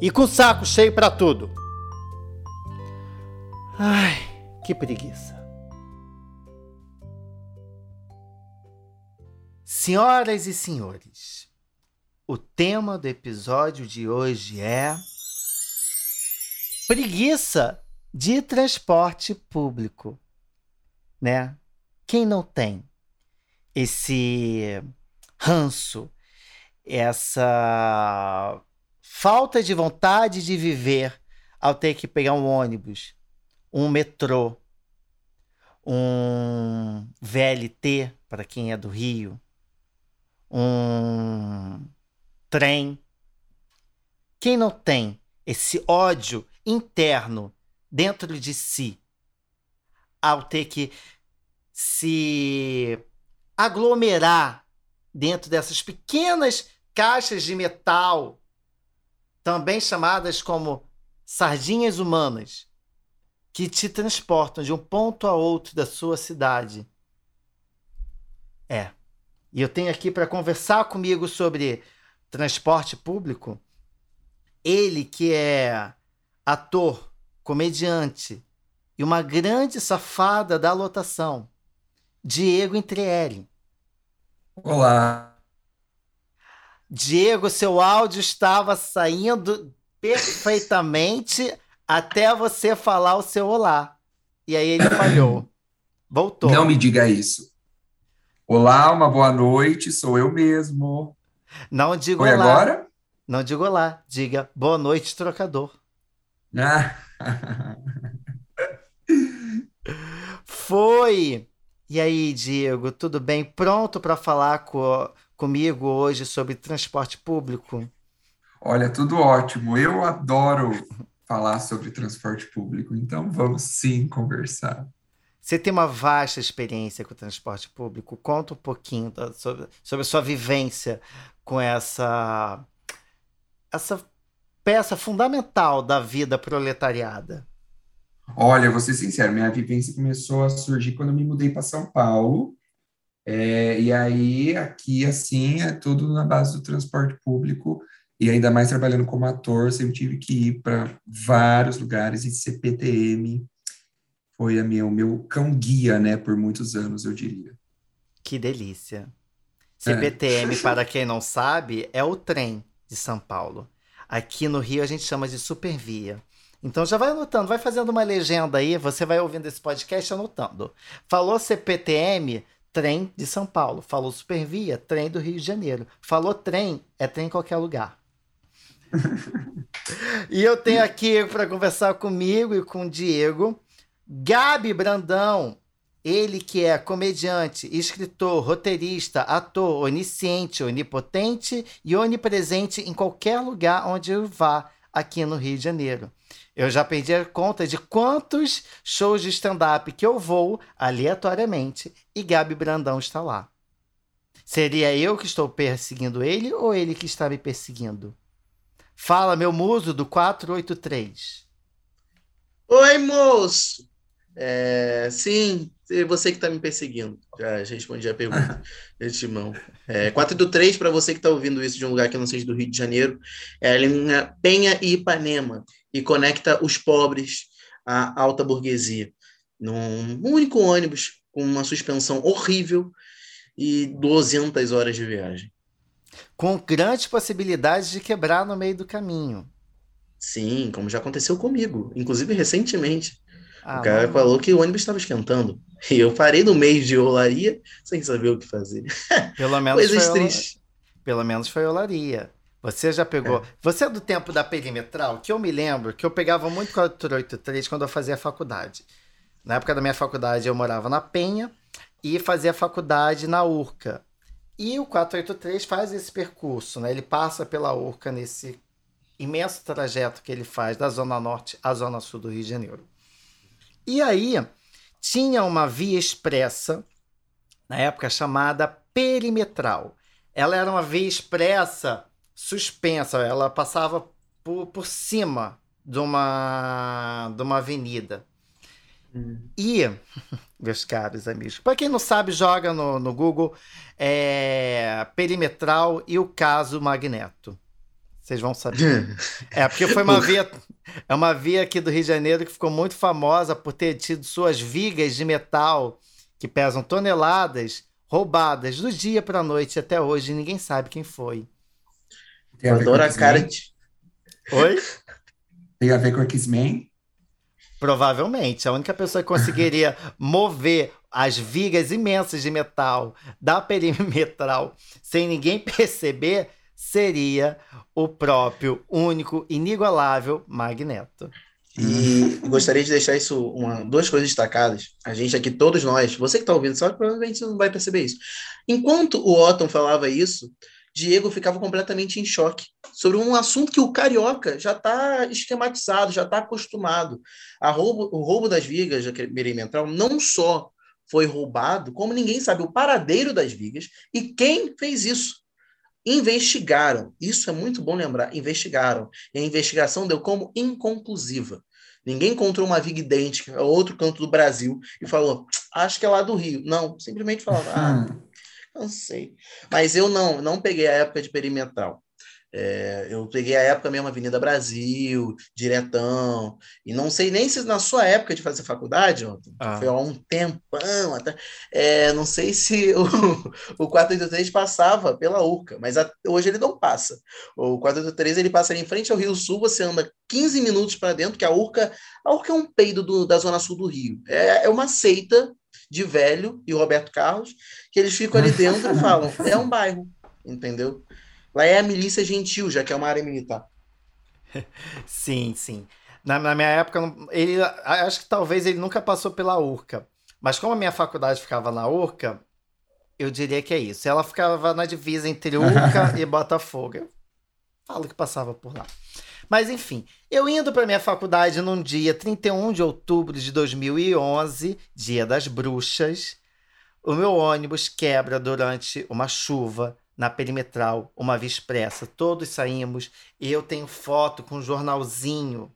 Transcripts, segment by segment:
e com saco cheio para tudo. Ai, que preguiça. Senhoras e senhores, o tema do episódio de hoje é preguiça de transporte público, né? Quem não tem esse ranço, essa falta de vontade de viver ao ter que pegar um ônibus, um metrô, um VLT para quem é do Rio, um trem. Quem não tem esse ódio interno dentro de si ao ter que se aglomerar dentro dessas pequenas caixas de metal também chamadas como sardinhas humanas, que te transportam de um ponto a outro da sua cidade. É. E eu tenho aqui para conversar comigo sobre transporte público ele que é ator, comediante e uma grande safada da lotação, Diego Entreelli. Olá, Diego, seu áudio estava saindo perfeitamente até você falar o seu olá. E aí ele falhou. Voltou. Não me diga isso. Olá, uma boa noite, sou eu mesmo. Não digo Foi olá. agora? Não digo olá, diga boa noite, trocador. Ah. Foi! E aí, Diego, tudo bem? Pronto para falar com, comigo hoje sobre transporte público? Olha, tudo ótimo. Eu adoro falar sobre transporte público, então vamos sim conversar. Você tem uma vasta experiência com o transporte público. Conta um pouquinho da, sobre, sobre a sua vivência com essa, essa peça fundamental da vida proletariada. Olha, vou ser sincero, minha vivência começou a surgir quando eu me mudei para São Paulo. É, e aí, aqui, assim, é tudo na base do transporte público. E ainda mais trabalhando como ator, sempre tive que ir para vários lugares e CPTM foi a minha, o meu cão-guia, né, por muitos anos, eu diria. Que delícia. CPTM, é. para quem não sabe, é o trem de São Paulo. Aqui no Rio a gente chama de Supervia. Então já vai anotando, vai fazendo uma legenda aí, você vai ouvindo esse podcast anotando. Falou CPTM, trem de São Paulo. Falou Supervia, trem do Rio de Janeiro. Falou trem, é trem em qualquer lugar. e eu tenho aqui para conversar comigo e com o Diego, Gabi Brandão, ele que é comediante, escritor, roteirista, ator, onisciente, onipotente e onipresente em qualquer lugar onde eu vá aqui no Rio de Janeiro. Eu já perdi a conta de quantos shows de stand-up que eu vou aleatoriamente e Gabi Brandão está lá. Seria eu que estou perseguindo ele ou ele que está me perseguindo? Fala, meu muso do 483. Oi, moço! É, sim, você que está me perseguindo. Já, respondi a pergunta de mão. É, 483, para você que está ouvindo isso de um lugar que não seja do Rio de Janeiro, é a Penha e Ipanema e conecta os pobres à alta burguesia. Num único ônibus, com uma suspensão horrível e 200 horas de viagem. Com grandes possibilidades de quebrar no meio do caminho. Sim, como já aconteceu comigo, inclusive recentemente. Ah, o cara mano. falou que o ônibus estava esquentando. E eu parei no meio de olaria sem saber o que fazer. Pelo menos Coisas foi tristes. Pelo menos foi olaria. Você já pegou. É. Você é do tempo da perimetral, que eu me lembro que eu pegava muito 483 quando eu fazia faculdade. Na época da minha faculdade, eu morava na Penha e fazia faculdade na Urca. E o 483 faz esse percurso, né? Ele passa pela Urca nesse imenso trajeto que ele faz da Zona Norte à Zona Sul do Rio de Janeiro. E aí tinha uma via expressa, na época chamada perimetral. Ela era uma via expressa suspensa, ela passava por, por cima de uma, de uma avenida. Hum. E, meus caros amigos, para quem não sabe, joga no, no Google é, perimetral e o caso Magneto. Vocês vão saber. é, porque foi uma via. É uma via aqui do Rio de Janeiro que ficou muito famosa por ter tido suas vigas de metal que pesam toneladas roubadas do dia para a noite até hoje. Ninguém sabe quem foi. Tem adoro a cara de. Oi? Tem a ver com X-Men? Provavelmente. A única pessoa que conseguiria mover as vigas imensas de metal da perimetral sem ninguém perceber seria o próprio, único, inigualável Magneto. E gostaria de deixar isso uma, duas coisas destacadas. A gente aqui, todos nós, você que está ouvindo, só que provavelmente não vai perceber isso. Enquanto o Otton falava isso, Diego ficava completamente em choque sobre um assunto que o carioca já está esquematizado, já está acostumado. Roubo, o roubo das vigas da perimetral não só foi roubado, como ninguém sabe o paradeiro das vigas e quem fez isso. Investigaram, isso é muito bom lembrar, investigaram. E a investigação deu como inconclusiva. Ninguém encontrou uma viga idêntica a outro canto do Brasil e falou, acho que é lá do Rio. Não, simplesmente falava, ah, não sei. Mas eu não, não peguei a época de perimetral. É, eu peguei a época mesmo Avenida Brasil, diretão, e não sei nem se na sua época de fazer faculdade, ah. foi há um tempão até, é, não sei se o, o 483 passava pela URCA, mas a, hoje ele não passa. O 483 ele passa ali em frente ao Rio Sul, você anda 15 minutos para dentro, que a URCA, a URCA é um peido do, da zona sul do Rio, é, é uma seita de velho e Roberto Carlos, que eles ficam ali dentro e falam, é um bairro, entendeu? Lá é a milícia gentil, já que é uma área militar. sim, sim. Na, na, minha época, ele, acho que talvez ele nunca passou pela URCA. Mas como a minha faculdade ficava na URCA, eu diria que é isso. Ela ficava na divisa entre URCA e Botafogo. Eu falo que passava por lá. Mas enfim, eu indo para minha faculdade num dia 31 de outubro de 2011, dia das bruxas, o meu ônibus quebra durante uma chuva na perimetral, uma via expressa. Todos saímos e eu tenho foto com um jornalzinho,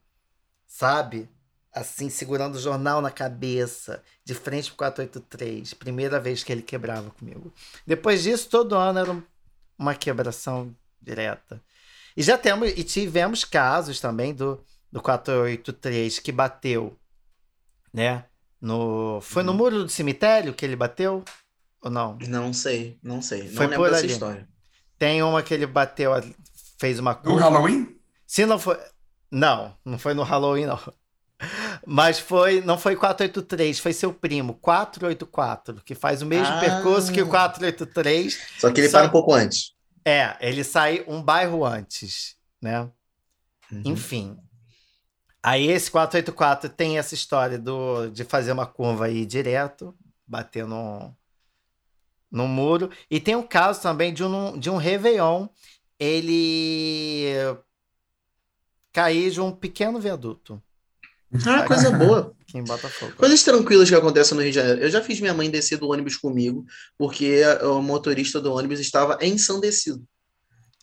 sabe? Assim, segurando o jornal na cabeça, de frente pro 483. Primeira vez que ele quebrava comigo. Depois disso, todo ano era uma quebração direta. E já temos, e tivemos casos também do, do 483 que bateu, né? No, foi no uhum. muro do cemitério que ele bateu? Ou não? Não sei, não sei. Foi não lembro dessa ali. história. Tem uma que ele bateu, fez uma curva. No Halloween? Se não foi. Não, não foi no Halloween, não. Mas foi, não foi 483, foi seu primo, 484, que faz o mesmo ah. percurso que o 483. Só que ele só... para um pouco antes. É, ele sai um bairro antes, né? Uhum. Enfim. Aí esse 484 tem essa história do, de fazer uma curva aí direto, bater no, no muro. E tem um caso também de um, de um Réveillon. Ele cair de um pequeno viaduto. Ah, coisa boa. Aqui em Botafogo. Coisas tranquilas que acontecem no Rio de Janeiro. Eu já fiz minha mãe descer do ônibus comigo, porque o motorista do ônibus estava ensandecido.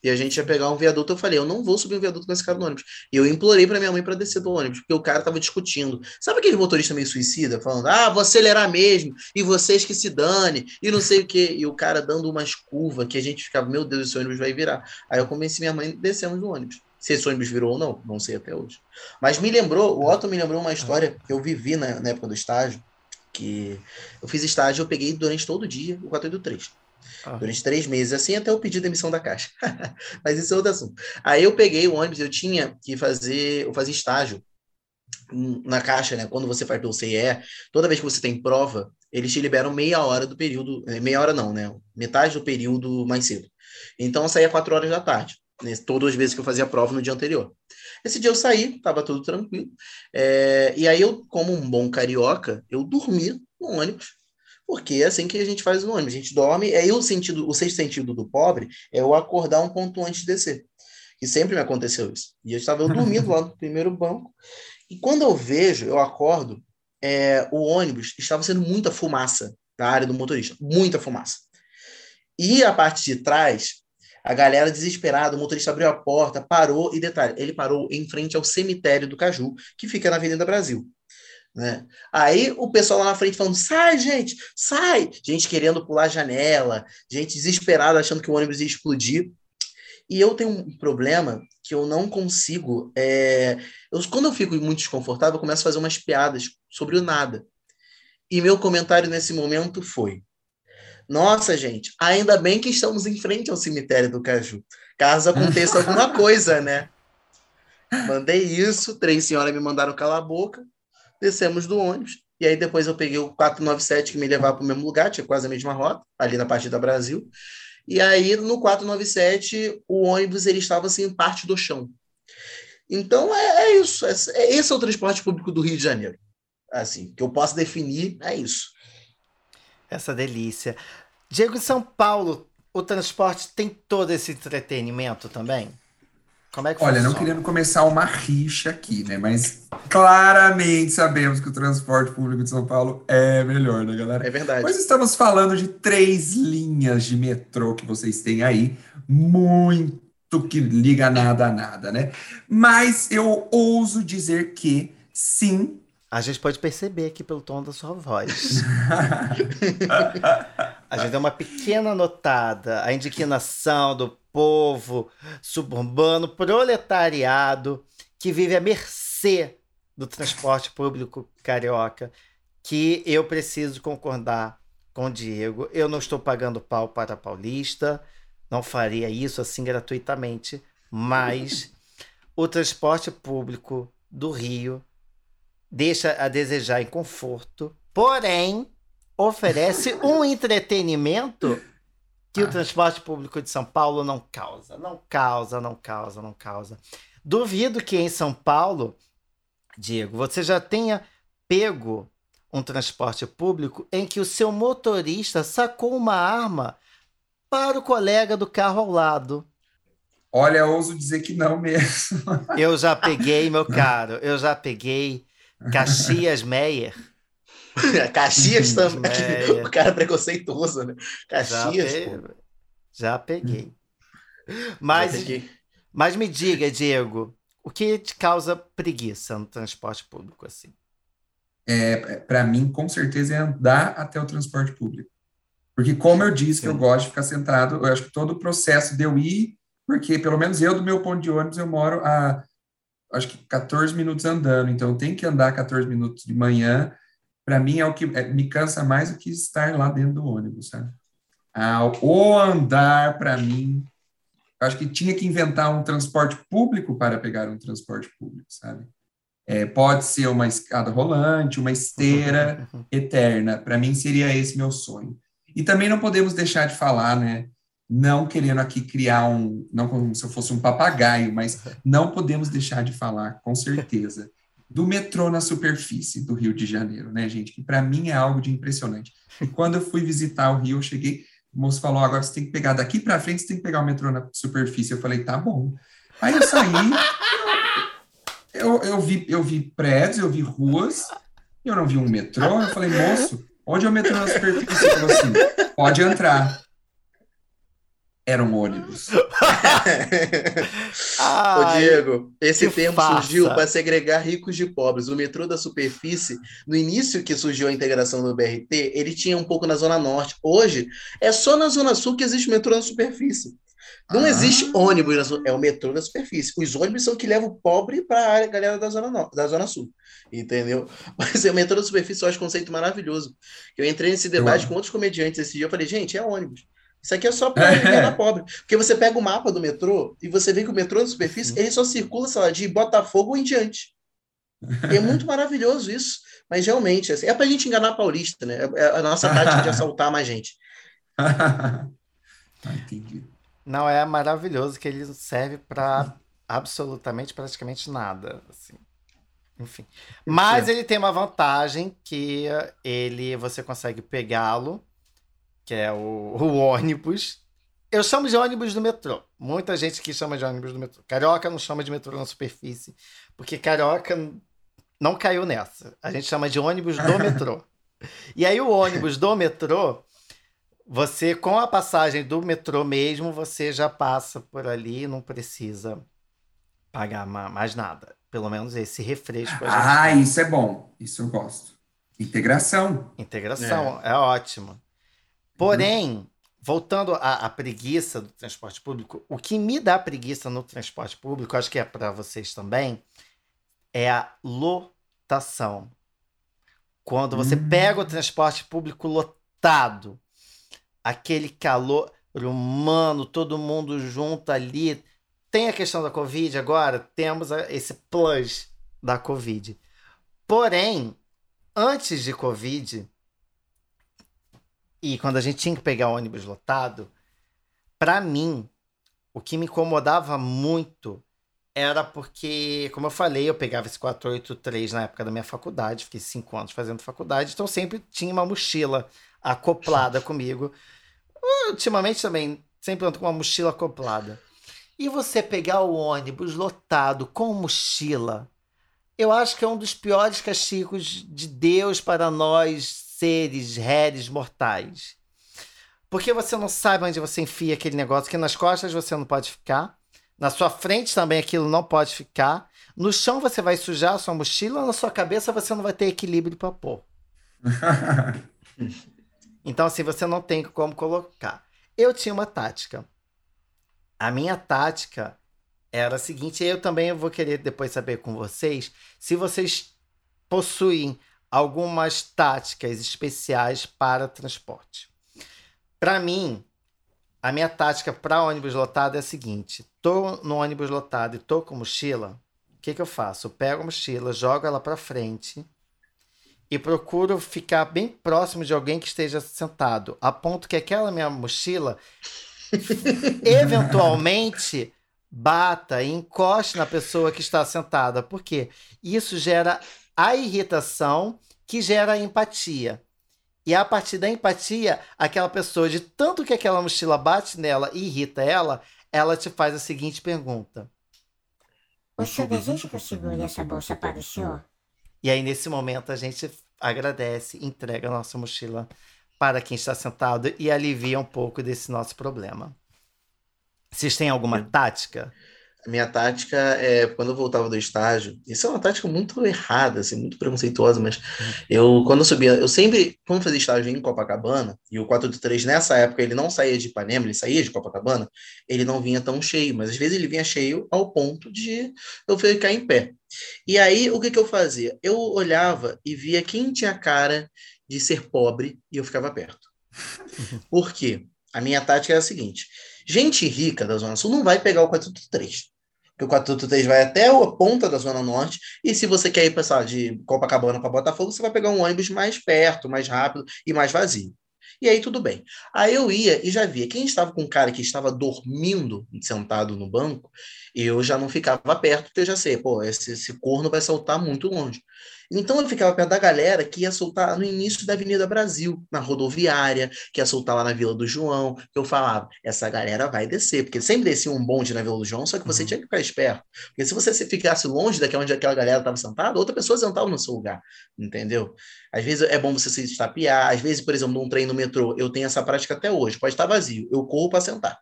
E a gente ia pegar um viaduto, eu falei, eu não vou subir um viaduto com esse cara no ônibus. E eu implorei para minha mãe para descer do ônibus, porque o cara tava discutindo. Sabe aquele motorista meio suicida, falando, ah, vou acelerar mesmo, e vocês que se dane, e não sei o quê. E o cara dando umas curvas que a gente ficava, meu Deus, esse ônibus vai virar. Aí eu convenci minha mãe, descemos do ônibus. Se esse ônibus virou ou não, não sei até hoje. Mas me lembrou, o Otto me lembrou uma história que eu vivi na, na época do estágio, que eu fiz estágio, eu peguei durante todo o dia o 483. Ah. Durante três meses, assim, até eu pedi demissão da caixa. Mas isso é outro assunto. Aí eu peguei o ônibus, eu tinha que fazer, eu fazia estágio na caixa, né? Quando você faz pelo CIE, toda vez que você tem prova, eles te liberam meia hora do período, eh, meia hora não, né? Metade do período mais cedo. Então eu saía quatro horas da tarde todas as vezes que eu fazia a prova no dia anterior. Esse dia eu saí, estava tudo tranquilo. É, e aí eu, como um bom carioca, eu dormi no ônibus, porque é assim que a gente faz no ônibus. A gente dorme, aí o sentido, o sexto sentido do pobre é o acordar um ponto antes de descer. E sempre me aconteceu isso. E eu estava eu dormindo lá no primeiro banco. E quando eu vejo, eu acordo, é, o ônibus estava sendo muita fumaça na área do motorista. Muita fumaça. E a parte de trás, a galera desesperada, o motorista abriu a porta, parou, e detalhe, ele parou em frente ao cemitério do Caju, que fica na Avenida Brasil. Né? Aí o pessoal lá na frente falando: sai, gente, sai! Gente querendo pular a janela, gente desesperada, achando que o ônibus ia explodir. E eu tenho um problema que eu não consigo. É... Eu, quando eu fico muito desconfortável, eu começo a fazer umas piadas sobre o nada. E meu comentário nesse momento foi: Nossa, gente, ainda bem que estamos em frente ao cemitério do Caju. Caso aconteça alguma coisa, né? Mandei isso, três senhoras me mandaram calar a boca, descemos do ônibus. E aí depois eu peguei o 497 que me levava para o mesmo lugar, tinha quase a mesma rota, ali na Partida Brasil. E aí, no 497, o ônibus ele estava assim, em parte do chão. Então, é, é isso. É, é, esse é o transporte público do Rio de Janeiro. Assim, que eu posso definir, é isso. Essa delícia. Diego, em São Paulo, o transporte tem todo esse entretenimento também? Como é que Olha, funciona? não querendo começar uma rixa aqui, né? Mas claramente sabemos que o transporte público de São Paulo é melhor, né, galera? É verdade. Mas estamos falando de três linhas de metrô que vocês têm aí, muito que liga nada a nada, né? Mas eu ouso dizer que sim. A gente pode perceber aqui pelo tom da sua voz. a gente deu uma pequena notada, a indignação do povo suburbano, proletariado, que vive à mercê do transporte público carioca, que eu preciso concordar com o Diego. Eu não estou pagando pau para paulista, não faria isso assim gratuitamente, mas o transporte público do Rio deixa a desejar em conforto, porém oferece um entretenimento que o transporte público de São Paulo não causa. Não causa, não causa, não causa. Duvido que em São Paulo, Diego, você já tenha pego um transporte público em que o seu motorista sacou uma arma para o colega do carro ao lado. Olha, ouso dizer que não mesmo. Eu já peguei, meu caro, eu já peguei Caxias Meyer Caxias também. É, o cara preconceituoso, né? Caxias, já, pe... já peguei. Mas, já peguei. mas me diga, Diego, o que te causa preguiça no transporte público assim? É, para mim, com certeza, é andar até o transporte público. Porque, como eu disse, que eu gosto de ficar sentado, eu acho que todo o processo de eu ir, porque pelo menos eu, do meu ponto de ônibus, eu moro a acho que 14 minutos andando, então tenho que andar 14 minutos de manhã para mim é o que é, me cansa mais do que estar lá dentro do ônibus, sabe? Ah, o andar, para mim, acho que tinha que inventar um transporte público para pegar um transporte público, sabe? É, pode ser uma escada rolante, uma esteira eterna. Para mim seria esse meu sonho. E também não podemos deixar de falar, né? Não querendo aqui criar um, não como se eu fosse um papagaio, mas não podemos deixar de falar, com certeza, do metrô na superfície do Rio de Janeiro, né, gente? Que para mim é algo de impressionante. E quando eu fui visitar o Rio, eu cheguei, o moço falou: agora você tem que pegar daqui para frente, você tem que pegar o metrô na superfície. Eu falei: tá bom. Aí eu saí, eu, eu, vi, eu vi prédios, eu vi ruas, eu não vi um metrô. Eu falei: moço, onde é o metrô na superfície? Ele falou assim: pode entrar era um ônibus. Ô Diego, esse termo faça. surgiu para segregar ricos de pobres. O metrô da superfície, no início que surgiu a integração do BRT, ele tinha um pouco na Zona Norte. Hoje, é só na Zona Sul que existe metrô na superfície. Não ah. existe ônibus, é o metrô na superfície. Os ônibus são que levam o pobre para a galera da Zona, da Zona Sul. Entendeu? Mas o metrô da superfície eu acho um conceito maravilhoso. Eu entrei nesse debate com outros comediantes esse dia. Eu falei, gente, é ônibus. Isso aqui é só para enganar pobre. Porque você pega o mapa do metrô e você vê que o metrô na superfície ele só circula, sei lá, de Botafogo em diante. E é muito maravilhoso isso. Mas realmente, assim, é para a gente enganar a paulista, né? É a nossa tática de assaltar mais gente. Entendi. Não, é maravilhoso que ele serve para absolutamente praticamente nada. Assim. Enfim. Mas ele tem uma vantagem que ele você consegue pegá-lo que é o, o ônibus, Eu chamo de ônibus do metrô. Muita gente que chama de ônibus do metrô. Carioca não chama de metrô na superfície, porque carioca não caiu nessa. A gente chama de ônibus do metrô. E aí o ônibus do metrô, você com a passagem do metrô mesmo, você já passa por ali, não precisa pagar mais nada. Pelo menos esse refresco. ah, isso é bom. Isso eu gosto. Integração. Integração, é, é ótimo. Porém, voltando à, à, preguiça do transporte público, o que me dá preguiça no transporte público, acho que é para vocês também, é a lotação. Quando você uhum. pega o transporte público lotado, aquele calor humano, todo mundo junto ali. Tem a questão da Covid agora, temos esse plus da Covid. Porém, antes de Covid, e quando a gente tinha que pegar ônibus lotado, para mim, o que me incomodava muito era porque, como eu falei, eu pegava esse 483 na época da minha faculdade, fiquei cinco anos fazendo faculdade, então sempre tinha uma mochila acoplada comigo. Ultimamente também, sempre ando com uma mochila acoplada. E você pegar o ônibus lotado com mochila, eu acho que é um dos piores castigos de Deus para nós seres, réis, mortais. Porque você não sabe onde você enfia aquele negócio, que nas costas você não pode ficar, na sua frente também aquilo não pode ficar, no chão você vai sujar a sua mochila, na sua cabeça você não vai ter equilíbrio para pôr. então, assim, você não tem como colocar. Eu tinha uma tática. A minha tática era a seguinte, eu também vou querer depois saber com vocês se vocês possuem algumas táticas especiais para transporte. Para mim, a minha tática para ônibus lotado é a seguinte: tô no ônibus lotado e tô com mochila, o que, que eu faço? Eu pego a mochila, jogo ela para frente e procuro ficar bem próximo de alguém que esteja sentado, a ponto que aquela minha mochila eventualmente bata e encoste na pessoa que está sentada. Por quê? Isso gera a irritação que gera a empatia. E a partir da empatia, aquela pessoa, de tanto que aquela mochila bate nela e irrita ela, ela te faz a seguinte pergunta: O senhor deseja que eu segure essa bolsa para o senhor? E aí, nesse momento, a gente agradece, entrega a nossa mochila para quem está sentado e alivia um pouco desse nosso problema. Vocês têm alguma tática? Minha tática é quando eu voltava do estágio, isso é uma tática muito errada, assim, muito preconceituosa, mas eu quando eu subia, eu sempre, quando fazia estágio em Copacabana, e o 483 nessa época ele não saía de Ipanema, ele saía de Copacabana, ele não vinha tão cheio, mas às vezes ele vinha cheio ao ponto de eu ficar em pé. E aí o que que eu fazia? Eu olhava e via quem tinha cara de ser pobre e eu ficava perto. Por quê? A minha tática é a seguinte: gente rica da Zona Sul não vai pegar o 483 que o 483 vai até a ponta da Zona Norte, e se você quer ir passar de Copacabana para Botafogo, você vai pegar um ônibus mais perto, mais rápido e mais vazio. E aí tudo bem. Aí eu ia e já via quem estava com um cara que estava dormindo sentado no banco, eu já não ficava perto, porque eu já sei, pô, esse, esse corno vai saltar muito longe. Então eu ficava perto da galera que ia soltar no início da Avenida Brasil, na rodoviária, que ia soltar lá na Vila do João, que eu falava, essa galera vai descer, porque sempre descia um bonde na Vila do João, só que você uhum. tinha que ficar esperto. Porque se você ficasse longe daquela onde aquela galera estava sentada, outra pessoa sentava no seu lugar, entendeu? Às vezes é bom você se estapear, às vezes, por exemplo, num trem no metrô, eu tenho essa prática até hoje, pode estar vazio, eu corro para sentar.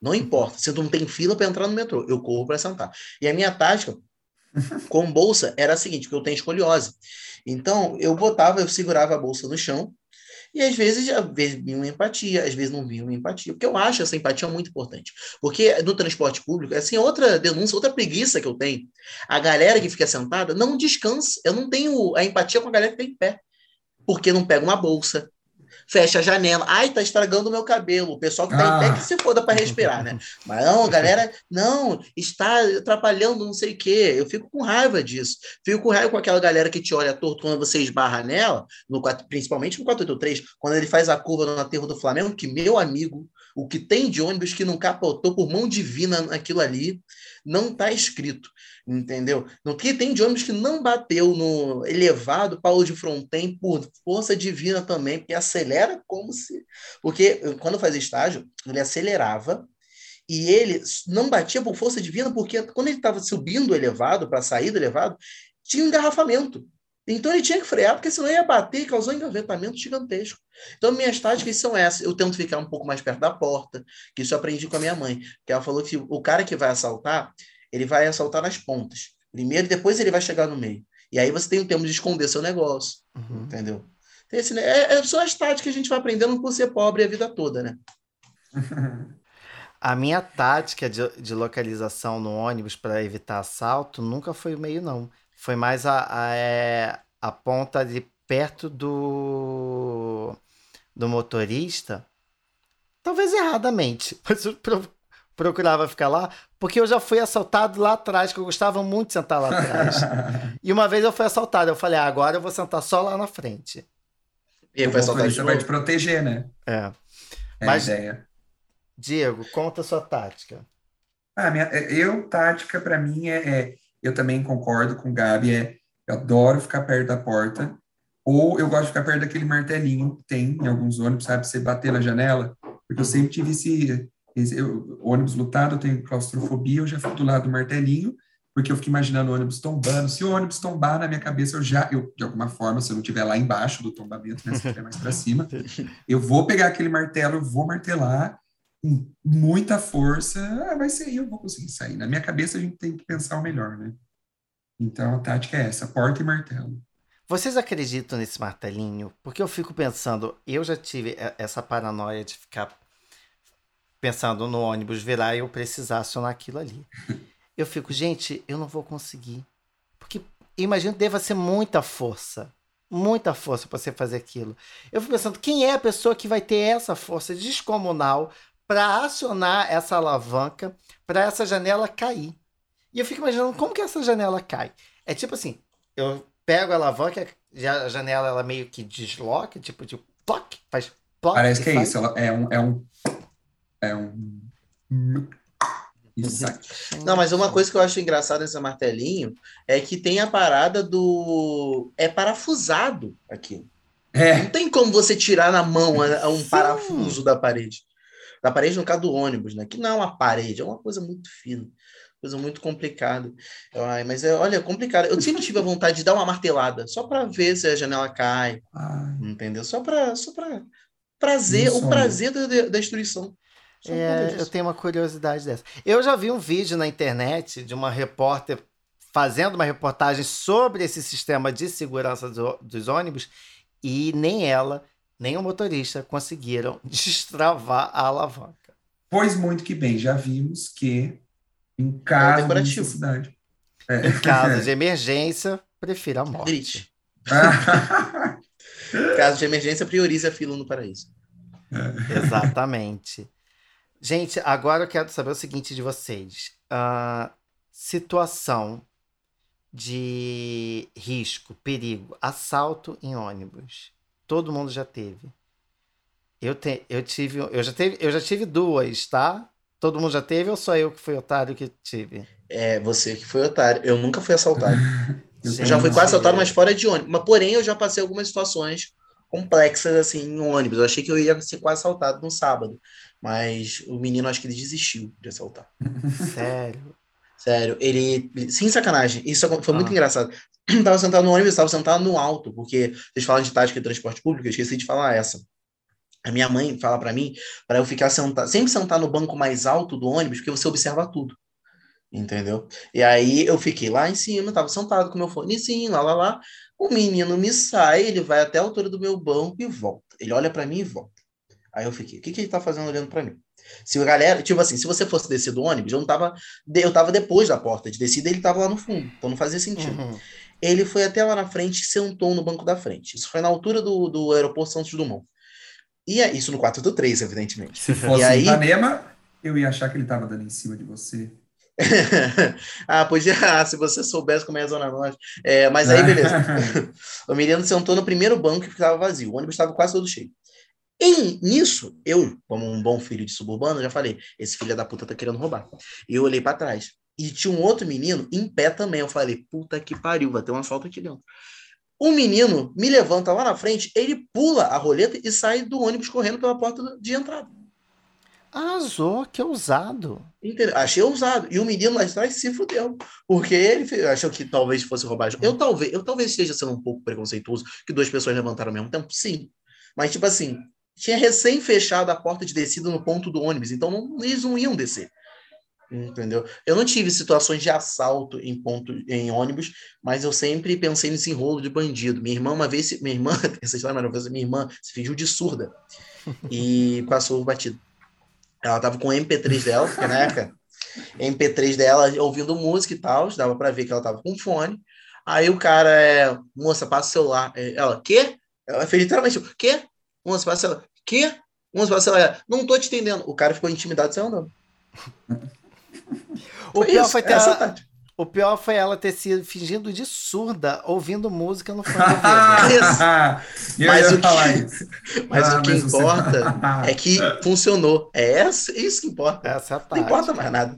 Não importa, se não tem fila para entrar no metrô, eu corro para sentar. E a minha tática com bolsa era a seguinte, porque eu tenho escoliose. Então, eu botava, eu segurava a bolsa no chão, e às vezes, às vezes vinha uma empatia, às vezes não vinha uma empatia. Porque eu acho essa empatia muito importante. Porque no transporte público, assim, outra denúncia, outra preguiça que eu tenho. A galera que fica sentada não descansa. Eu não tenho a empatia com a galera que está em pé. Porque não pega uma bolsa, fecha a janela. Ai, tá estragando o meu cabelo. O pessoal que tá ah. em pé que se foda para respirar, né? Mas não, galera, não, está atrapalhando não sei o quê. Eu fico com raiva disso. Fico com raiva com aquela galera que te olha torto quando você esbarra nela, no, principalmente no 483, quando ele faz a curva no aterro do Flamengo, que meu amigo, o que tem de ônibus que não capotou por mão divina naquilo ali, Não tá escrito, entendeu? Não que tem de ônibus que não bateu no elevado Paulo de Fronten por força divina também, porque acelera como se. Porque quando fazia estágio, ele acelerava e ele não batia por força divina, porque quando ele estava subindo elevado, para sair do elevado, tinha um engarrafamento. Então ele tinha que frear, porque senão ia bater e causar um engavetamento gigantesco. Então, minhas táticas são essas. Eu tento ficar um pouco mais perto da porta, que isso eu aprendi com a minha mãe. Que ela falou que o cara que vai assaltar, ele vai assaltar nas pontas. Primeiro e depois ele vai chegar no meio. E aí você tem o tempo de esconder seu negócio. Uhum. Entendeu? Esse, é, é, são as táticas que a gente vai aprendendo por ser pobre a vida toda, né? A minha tática de, de localização no ônibus para evitar assalto nunca foi o meio, não. Foi mais a, a, é, a ponta de perto do, do motorista. Talvez erradamente, mas eu pro, procurava ficar lá, porque eu já fui assaltado lá atrás, que eu gostava muito de sentar lá atrás. e uma vez eu fui assaltado, eu falei, ah, agora eu vou sentar só lá na frente. E aí foi assaltado Você vai te proteger, né? É. é mas, ideia. Diego, conta a sua tática. Ah, minha, eu, tática, para mim, é, é eu também concordo com o Gabi, é, eu adoro ficar perto da porta, ou eu gosto de ficar perto daquele martelinho que tem em alguns ônibus, sabe, você bater na janela, porque eu sempre tive esse, esse eu, ônibus lotado, eu tenho claustrofobia, eu já fico do lado do martelinho, porque eu fico imaginando o ônibus tombando, se o ônibus tombar na minha cabeça, eu já, eu, de alguma forma, se eu não estiver lá embaixo do tombamento, né, se estiver mais para cima, eu vou pegar aquele martelo, eu vou martelar, com muita força, ah, vai ser eu vou conseguir sair. Na minha cabeça a gente tem que pensar o melhor, né? Então a tática é essa, porta e martelo. Vocês acreditam nesse martelinho? Porque eu fico pensando, eu já tive essa paranoia de ficar pensando no ônibus virar e eu precisar acionar aquilo ali. Eu fico, gente, eu não vou conseguir. Porque imagino que deva ser muita força. Muita força para você fazer aquilo. Eu fico pensando, quem é a pessoa que vai ter essa força descomunal para acionar essa alavanca para essa janela cair. E eu fico imaginando como que essa janela cai. É tipo assim, eu pego a alavanca, já a janela ela meio que desloca, tipo de ploc, faz ploc. Parece que é isso, ela é um é um é um Não, mas uma coisa que eu acho engraçada nesse martelinho é que tem a parada do é parafusado aqui. É. Não tem como você tirar na mão um parafuso da parede da parede no caso do ônibus, né? Que não é uma parede, é uma coisa muito fina, coisa muito complicada. Ai, mas é, olha, é complicado. Eu sempre tive a vontade de dar uma martelada, só para ver se a janela cai, Ai. entendeu? Só para só para prazer, o prazer da, da destruição. É, eu tenho uma curiosidade dessa. Eu já vi um vídeo na internet de uma repórter fazendo uma reportagem sobre esse sistema de segurança do, dos ônibus e nem ela nem o motorista conseguiram destravar a alavanca. Pois muito que bem, já vimos que em caso é de necessidade. É. Em caso de emergência, prefira a morte. caso de emergência, priorize a fila no paraíso. É. Exatamente. Gente, agora eu quero saber o seguinte de vocês. Uh, situação de risco, perigo, assalto em ônibus. Todo mundo já teve. Eu, te, eu tive, eu já teve, eu já tive duas, tá? Todo mundo já teve ou só eu que fui otário que tive? É, você que foi otário. Eu nunca fui assaltado. eu já fui quase assaltado, mas fora de ônibus. Mas porém, eu já passei algumas situações complexas assim em ônibus. Eu achei que eu ia ser quase assaltado no sábado, mas o menino acho que ele desistiu de assaltar. Sério? Sério, ele. Sem sacanagem, isso foi muito ah. engraçado. Eu tava sentado no ônibus, estava sentado no alto, porque vocês falam de tática de transporte público, eu esqueci de falar essa. A minha mãe fala para mim para eu ficar sentado, sempre sentar no banco mais alto do ônibus, porque você observa tudo. Entendeu? E aí eu fiquei lá em cima, tava sentado com meu fonezinho, lá, lá, lá. O menino me sai, ele vai até a altura do meu banco e volta. Ele olha para mim e volta. Aí eu fiquei, o que, que ele tá fazendo olhando para mim? Se a galera, tipo assim, se você fosse descer do ônibus, eu não tava, eu tava depois da porta de descida, ele tava lá no fundo, então não fazia sentido. Uhum. Ele foi até lá na frente e sentou no banco da frente. Isso foi na altura do, do aeroporto Santos Dumont. E é isso no 4 do 3, evidentemente. Se fosse e aí... Ipanema, eu ia achar que ele estava dando em cima de você. ah, podia, ah, se você soubesse como é a Zona Norte. É, mas aí, beleza. o menino sentou no primeiro banco que estava vazio. O ônibus estava quase todo cheio. E nisso, eu, como um bom filho de suburbano, já falei: esse filho da puta tá querendo roubar. E eu olhei para trás. E tinha um outro menino em pé também. Eu falei, puta que pariu, vai ter um assalto aqui dentro. O menino me levanta lá na frente, ele pula a roleta e sai do ônibus correndo pela porta de entrada. Arrasou, que ousado. Entendeu? Achei ousado. E o menino lá de trás se fudeu. Porque ele achou que talvez fosse roubagem. Eu talvez, eu talvez esteja sendo um pouco preconceituoso que duas pessoas levantaram ao mesmo tempo. Sim. Mas, tipo assim, tinha recém fechado a porta de descida no ponto do ônibus. Então não- eles não iam descer. Entendeu? Eu não tive situações de assalto em ponto em ônibus, mas eu sempre pensei nesse enrolo de bandido. Minha irmã, uma vez, minha irmã, essa história é maravilhosa, minha irmã se fingiu de surda e passou o batido. Ela tava com o MP3 dela, porque na época, MP3 dela ouvindo música e tal, dava pra ver que ela tava com fone. Aí o cara é, moça, passa o celular. É, Ela, quê? Ela fez literalmente, quê? O celular. Quê? Passa o celular. Não tô te entendendo. O cara ficou intimidado saiu andando. O pior, isso, foi ter essa ela, o pior foi ela ter sido fingindo de surda, ouvindo música no fone do Mas o que- falar isso. Mas Ah, o que mas você- importa é que funcionou. É essa- isso que importa. Essa é a Não importa mais nada.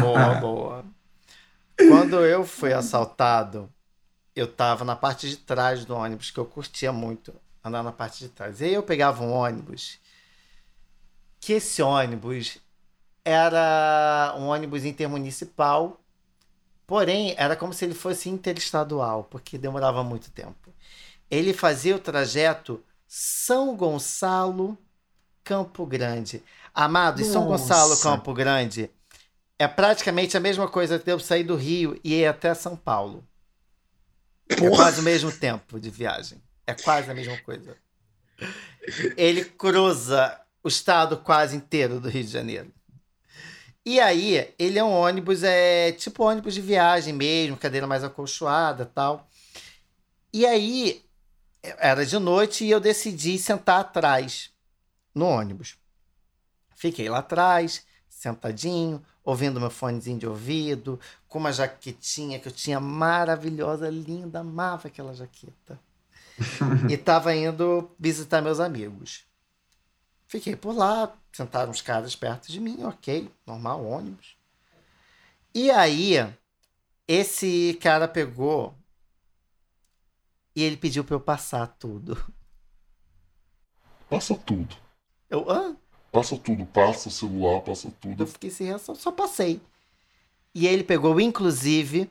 Boa, boa. Quando eu fui assaltado, eu tava na parte de trás do ônibus, que eu curtia muito andar na parte de trás. E aí eu pegava um ônibus, que esse ônibus era um ônibus intermunicipal, porém era como se ele fosse interestadual, porque demorava muito tempo. Ele fazia o trajeto São Gonçalo, Campo Grande. Amado, e São Nossa. Gonçalo, Campo Grande é praticamente a mesma coisa que eu sair do Rio e ir até São Paulo. É quase o mesmo tempo de viagem. É quase a mesma coisa. Ele cruza o estado quase inteiro do Rio de Janeiro. E aí, ele é um ônibus, é tipo ônibus de viagem mesmo, cadeira mais acolchoada tal. E aí, era de noite e eu decidi sentar atrás no ônibus. Fiquei lá atrás, sentadinho, ouvindo meu fonezinho de ouvido, com uma jaquetinha que eu tinha maravilhosa, linda, amava aquela jaqueta. E tava indo visitar meus amigos. Fiquei por lá, sentaram uns caras perto de mim, ok, normal, ônibus. E aí, esse cara pegou e ele pediu pra eu passar tudo. Passa tudo. Eu, hã? Passa tudo. Passa o celular, passa Eu tudo. fiquei sem reação, só passei. E ele pegou, inclusive,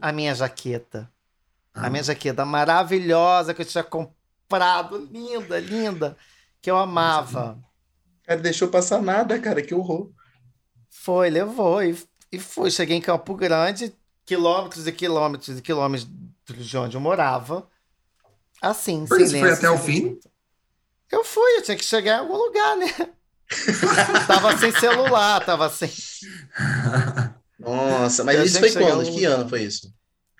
a minha jaqueta. A minha jaqueta maravilhosa que eu tinha comprado, linda, linda, que eu amava. Cara, deixou passar nada, cara. Que horror. Foi, levou e, e fui. Cheguei em Campo Grande, quilômetros e quilômetros e quilômetros de onde eu morava. Assim, Por isso foi lenço, até o sem fim? Eu fui, eu tinha que chegar em algum lugar, né? tava sem celular, tava sem. Nossa, mas Eu isso foi quando? Que ano foi isso?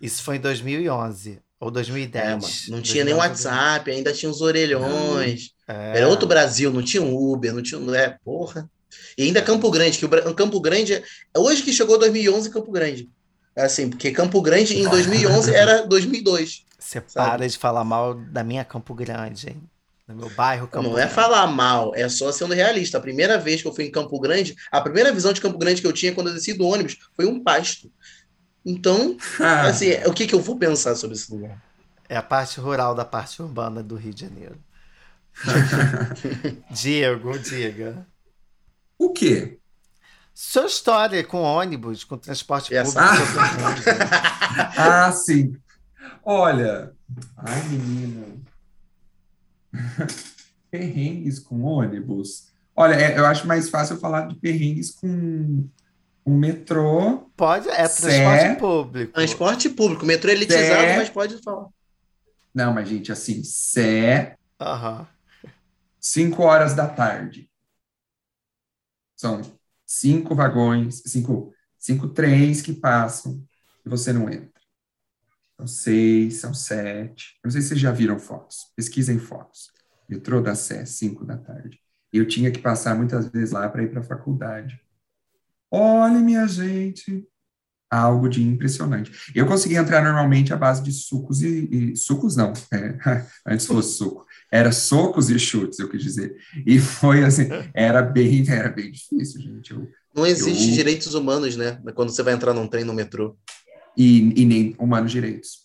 Isso foi em 2011 ou 2010. É, não tinha nem 2011, WhatsApp, ainda tinha os orelhões. É. Era outro Brasil, não tinha um Uber, não tinha. É, porra. E ainda Campo Grande, que o Campo Grande. é- Hoje que chegou 2011 Campo Grande. É Assim, porque Campo Grande em 2011 era 2002. Você Sabe? para de falar mal da minha Campo Grande, hein? Do meu bairro Campo Não é Grande. falar mal, é só sendo realista. A primeira vez que eu fui em Campo Grande, a primeira visão de Campo Grande que eu tinha quando eu desci do ônibus foi um pasto. Então, Ah, assim, o que, que eu vou pensar sobre esse lugar? É a parte rural da parte urbana do Rio de Janeiro. Diego, diga. o quê? Sua história com ônibus, com transporte Essa- público. ônibus. Ah, sim. Olha, ai, menino. Perrengues com ônibus. Olha, é- eu acho mais fácil eu falar de perrengues com o metrô. Pode, é Sé- transporte público. Transporte público, metrô elitizado, mas pode falar. Não, mas, gente, assim, Sé, Aham. 5 horas da tarde. São cinco vagões, cinco, cinco trens que passam e você não entra. São seis, são sete. Eu não sei se vocês já viram fotos. Pesquisem fotos. Metrô da Sé, cinco da tarde. E eu tinha que passar muitas vezes lá para ir para a faculdade. Olha, minha gente, algo de impressionante. Eu consegui entrar normalmente à base de sucos e, e- sucos não, é, antes fosse suco, era socos e chutes, eu quis dizer. E foi assim, era bem, era bem difícil, gente. Eu Não existe Eu- direitos humanos, né? Quando você vai entrar num trem no metrô. E, e nem humanos direitos.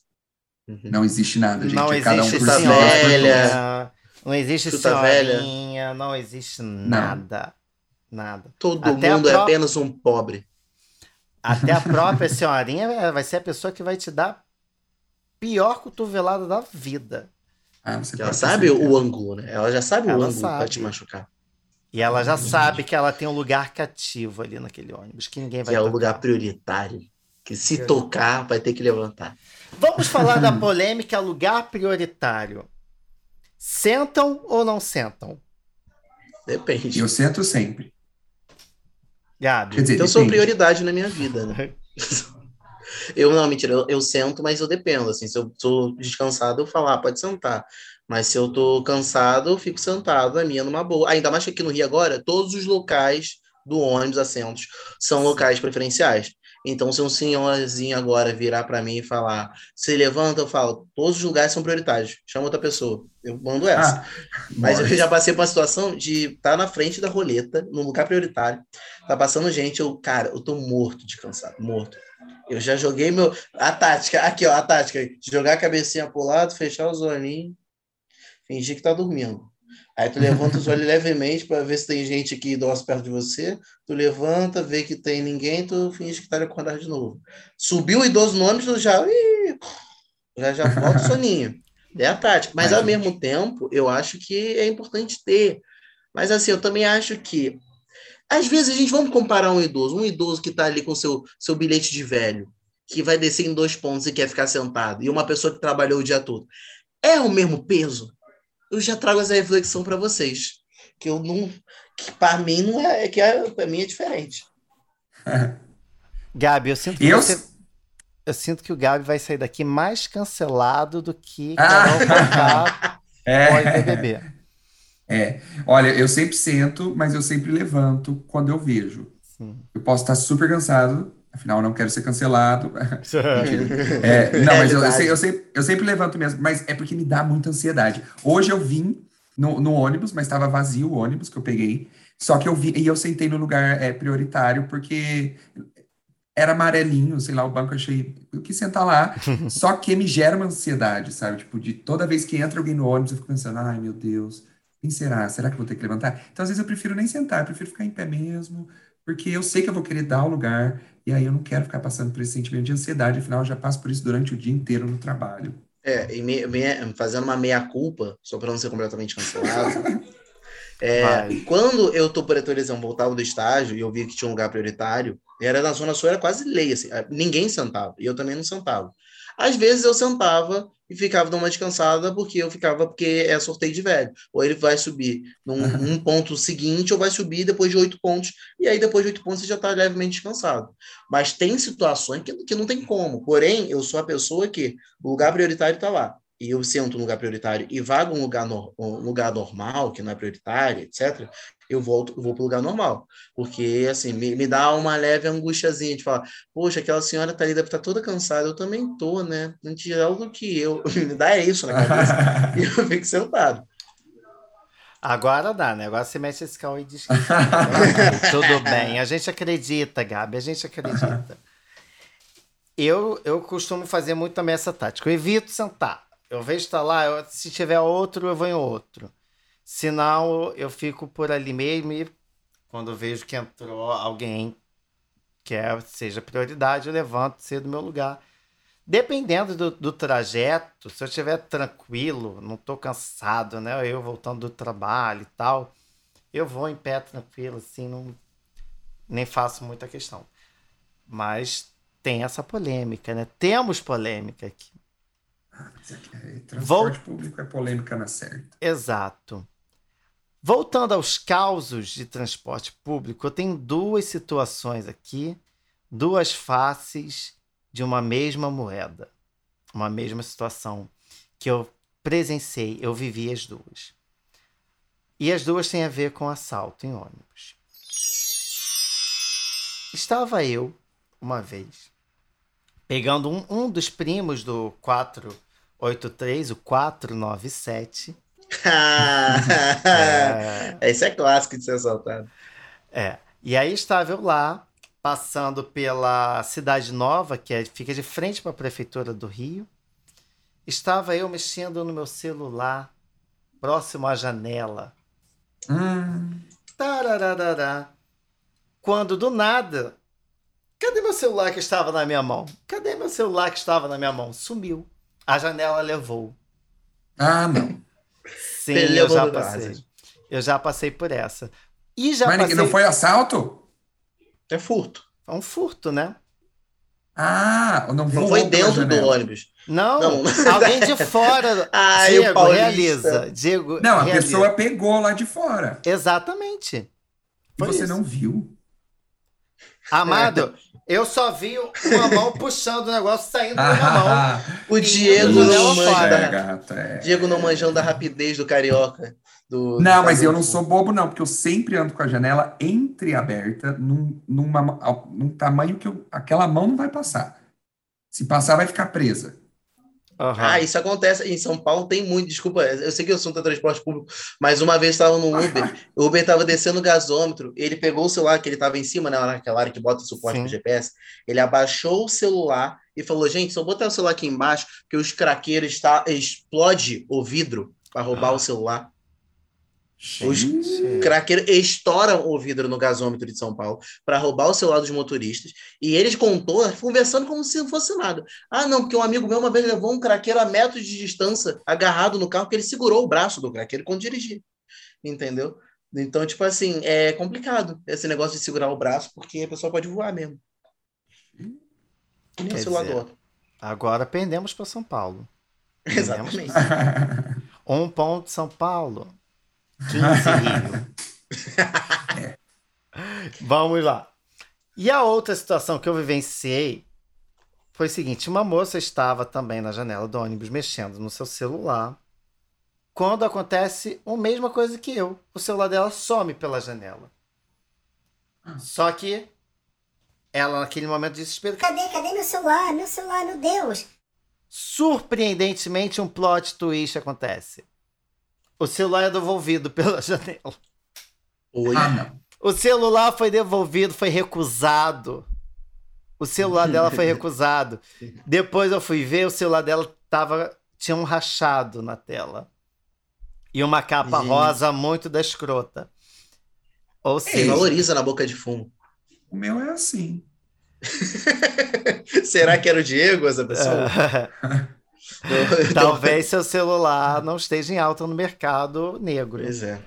Uhum. Não existe nada, gente. não é cada um existe por si. velha. Não existe Chuta velha. senhorinha, não existe nada. Nada. Todo Até mundo é pró- apenas um pobre. Até a própria senhorinha vai ser a pessoa que vai te dar pior cotovelada da vida. Ah, Ela sabe certeza. o ângulo, né? Ela já sabe o Ela ângulo pra sabe. te machucar. E ela já sabe que ela tem um lugar cativo ali naquele ônibus, que ninguém vai Que é o lugar prioritário. Que se É. tocar, vai ter que levantar. Vamos falar da polêmica lugar prioritário. Sentam ou não sentam? Depende. Eu sento sempre. Gabi, Quer dizer, Eu sou depende. prioridade na minha vida, né? Eu não, mentira, eu, eu sento, mas eu dependo. Assim, se eu tô descansado, eu falo, ah, pode sentar. Mas se eu tô cansado, eu fico sentado, a minha numa boa. Ainda mais que aqui no Rio agora, todos os locais do ônibus, assentos, são locais preferenciais. Então, se um senhorzinho agora virar para mim e falar, se levanta, eu falo, todos os lugares são prioritários. Chama outra pessoa. Eu mando essa. Ah, Mas eu já passei por uma situação de estar na frente da roleta, num lugar prioritário. Tá passando gente, eu, cara, eu tô morto de cansado, morto. Eu já joguei meu. A tática, aqui, ó, a tática. Jogar a cabecinha pro lado, fechar os olhinhos, fingir que tá dormindo. Aí tu levanta os olhos levemente para ver se tem gente aqui idosa perto de você. Tu levanta, vê que tem ninguém, tu finge que tá acordado de novo. Subiu o idoso no ônibus, tu já. ih, já, já volta o soninho. É a tática. Mas ao mesmo tempo, eu acho que é importante ter. Mas assim, eu também acho que. Às vezes a gente vamos comparar um idoso, um idoso que está ali com seu, seu bilhete de velho, que vai descer em dois pontos e quer ficar sentado, e uma pessoa que trabalhou o dia todo. É o mesmo peso? Eu já trago essa reflexão para vocês. Que eu não. Que para mim não é. é que para mim é diferente. Gabi, eu sinto que Eu- você. Eu sinto que o Gabi vai sair daqui mais cancelado do que Ah. Carol Conká É, pós-BBB. é. Olha, eu sempre sento, mas eu sempre levanto quando eu vejo. Sim. Eu posso estar super cansado, afinal, eu não quero ser cancelado. É, não, mas eu, eu, sei- eu sempre, eu sempre levanto mesmo, mas é porque me dá muita ansiedade. Hoje eu vim no, no ônibus, mas estava vazio o ônibus que eu peguei. Só que eu vi, e eu sentei no lugar é, prioritário, porque era amarelinho, sei lá, o banco eu achei. Eu quis sentar lá, só que me gera uma ansiedade, sabe? Tipo, de toda vez que entra alguém no ônibus, eu fico pensando, ai meu Deus, quem será? Será que eu vou ter que levantar? Então, às vezes, eu prefiro nem sentar, eu prefiro ficar em pé mesmo, porque eu sei que eu vou querer dar o lugar, e aí eu não quero ficar passando por esse sentimento de ansiedade, afinal, eu já passo por isso durante o dia inteiro no trabalho. É, e me- me- fazendo uma meia-culpa, só para não ser completamente cancelado. é, quando eu tô, por exemplo, voltava do estágio e eu via que tinha um lugar prioritário, era na Zona Sul, era quase lei, assim, ninguém sentava, e eu também não sentava. Às vezes eu sentava e ficava dando uma descansada, porque eu ficava, porque é sorteio de velho. Ou ele vai subir num um ponto seguinte, ou vai subir depois de oito pontos, e aí depois de oito pontos você já está levemente descansado. Mas tem situações que, que não tem como. Porém, eu sou a pessoa que o lugar prioritário está lá. E eu sento no lugar prioritário e vago um lugar, no, um lugar normal, que não é prioritário, etc., eu volto, eu vou para o lugar normal. Porque, assim, me, me dá uma leve angustiazinha de falar, poxa, aquela senhora tá ali, deve estar toda cansada, eu também tô, né? Não tirar algo que eu. Me dá isso na cabeça. e eu fico sentado. Agora dá, né? Agora você mexe esse carro e diz que Ok, tudo bem. A gente acredita, Gabi, a gente acredita. Eu, eu costumo fazer muito também essa tática. Eu evito sentar. Eu vejo estar lá, eu- se tiver outro, eu vou em outro. Senão, eu fico por ali mesmo e quando vejo que entrou alguém que é, seja prioridade, eu levanto cedo do meu lugar. Dependendo do, do trajeto, se eu estiver tranquilo, não estou cansado, né? Eu voltando do trabalho e tal, eu vou em pé tranquilo, assim, não, nem faço muita questão. Mas tem essa polêmica, né? Temos polêmica aqui. É, Transporte público é polêmica na certa. Exato. Voltando aos causos de transporte público, eu tenho duas situações aqui, duas faces de uma mesma moeda, uma mesma situação que eu presenciei, eu vivi as duas. E as duas têm a ver com assalto em ônibus. Estava eu, uma vez, pegando um, um dos primos do 483, o 497. É, Esse é clássico de ser assaltado. é. E aí estava eu lá, passando pela Cidade Nova, que é- fica de frente para a Prefeitura do Rio. Estava eu mexendo no meu celular, próximo à janela. Hum, Tarararará. Quando do nada. Cadê meu celular que estava na minha mão? Cadê meu celular que estava na minha mão? Sumiu. A janela levou. ah, não. Sim, eu já passei. Eu já passei por essa. E já Mas passei. não foi assalto? É furto. É um furto, né? Ah, não, Não foi dentro do ônibus. Não, Não. alguém de fora. O Diego, paulista. realiza. Diego, Não, a realiza. pessoa pegou lá de fora. Exatamente. E Foi você isso. não viu. Amado, eu só vi uma mão puxando o negócio saindo da minha mão. O E Diego o não Léo manja fora. é, da... gata, é. Diego não manjando da rapidez do carioca. Do, Não, do mas eu não sou bobo, não, porque eu sempre ando com a janela entreaberta, num, numa, num tamanho que eu- aquela mão não vai passar. Se passar, vai ficar presa. Aham. Ah, isso acontece. Em São Paulo tem muito. Desculpa, eu sei que o assunto é transporte público, mas uma vez estava no Uber, o Uber estava descendo o gasômetro, ele pegou o celular que ele estava em cima, né, naquela área que bota o suporte para GPS, ele abaixou o celular e falou: gente, eu botar o celular aqui embaixo, que os craqueiros tá, explode o vidro para roubar o celular. Os Gente. craqueiros estouram o vidro no gasômetro de São Paulo para roubar o celular dos motoristas. E eles contou, conversando como se não fosse nada. Ah, não, porque um amigo meu uma vez levou um craqueiro a metros de distância, agarrado no carro, porque ele segurou o braço do craqueiro quando dirigia. Entendeu? Então, tipo assim, é complicado esse negócio de segurar o braço, porque a pessoa pode voar mesmo. Que nem o celular dizer. Agora pendemos para São Paulo. Exatamente. Um ponto São Paulo. 15 Rio. Vamos lá. E a outra situação que eu vivenciei foi o seguinte: uma moça estava também na janela do ônibus mexendo no seu celular. Quando acontece a mesma coisa que eu, o celular dela some pela janela. Só que ela, naquele momento de desespero, Cadê, cadê meu celular? Meu celular, meu Deus. surpreendentemente um plot twist acontece. O celular é devolvido pela janela. Oi. Ah, não. O celular foi devolvido, foi recusado. O celular dela foi recusado. Depois eu fui ver, o celular dela tava, tinha um rachado na tela. E uma capa Gente. rosa muito da escrota. Ou Você seja, valoriza na boca de fumo. O meu é assim. Será que era o Diego, essa pessoa? Talvez seu celular não esteja em alta no mercado negro. Pois é.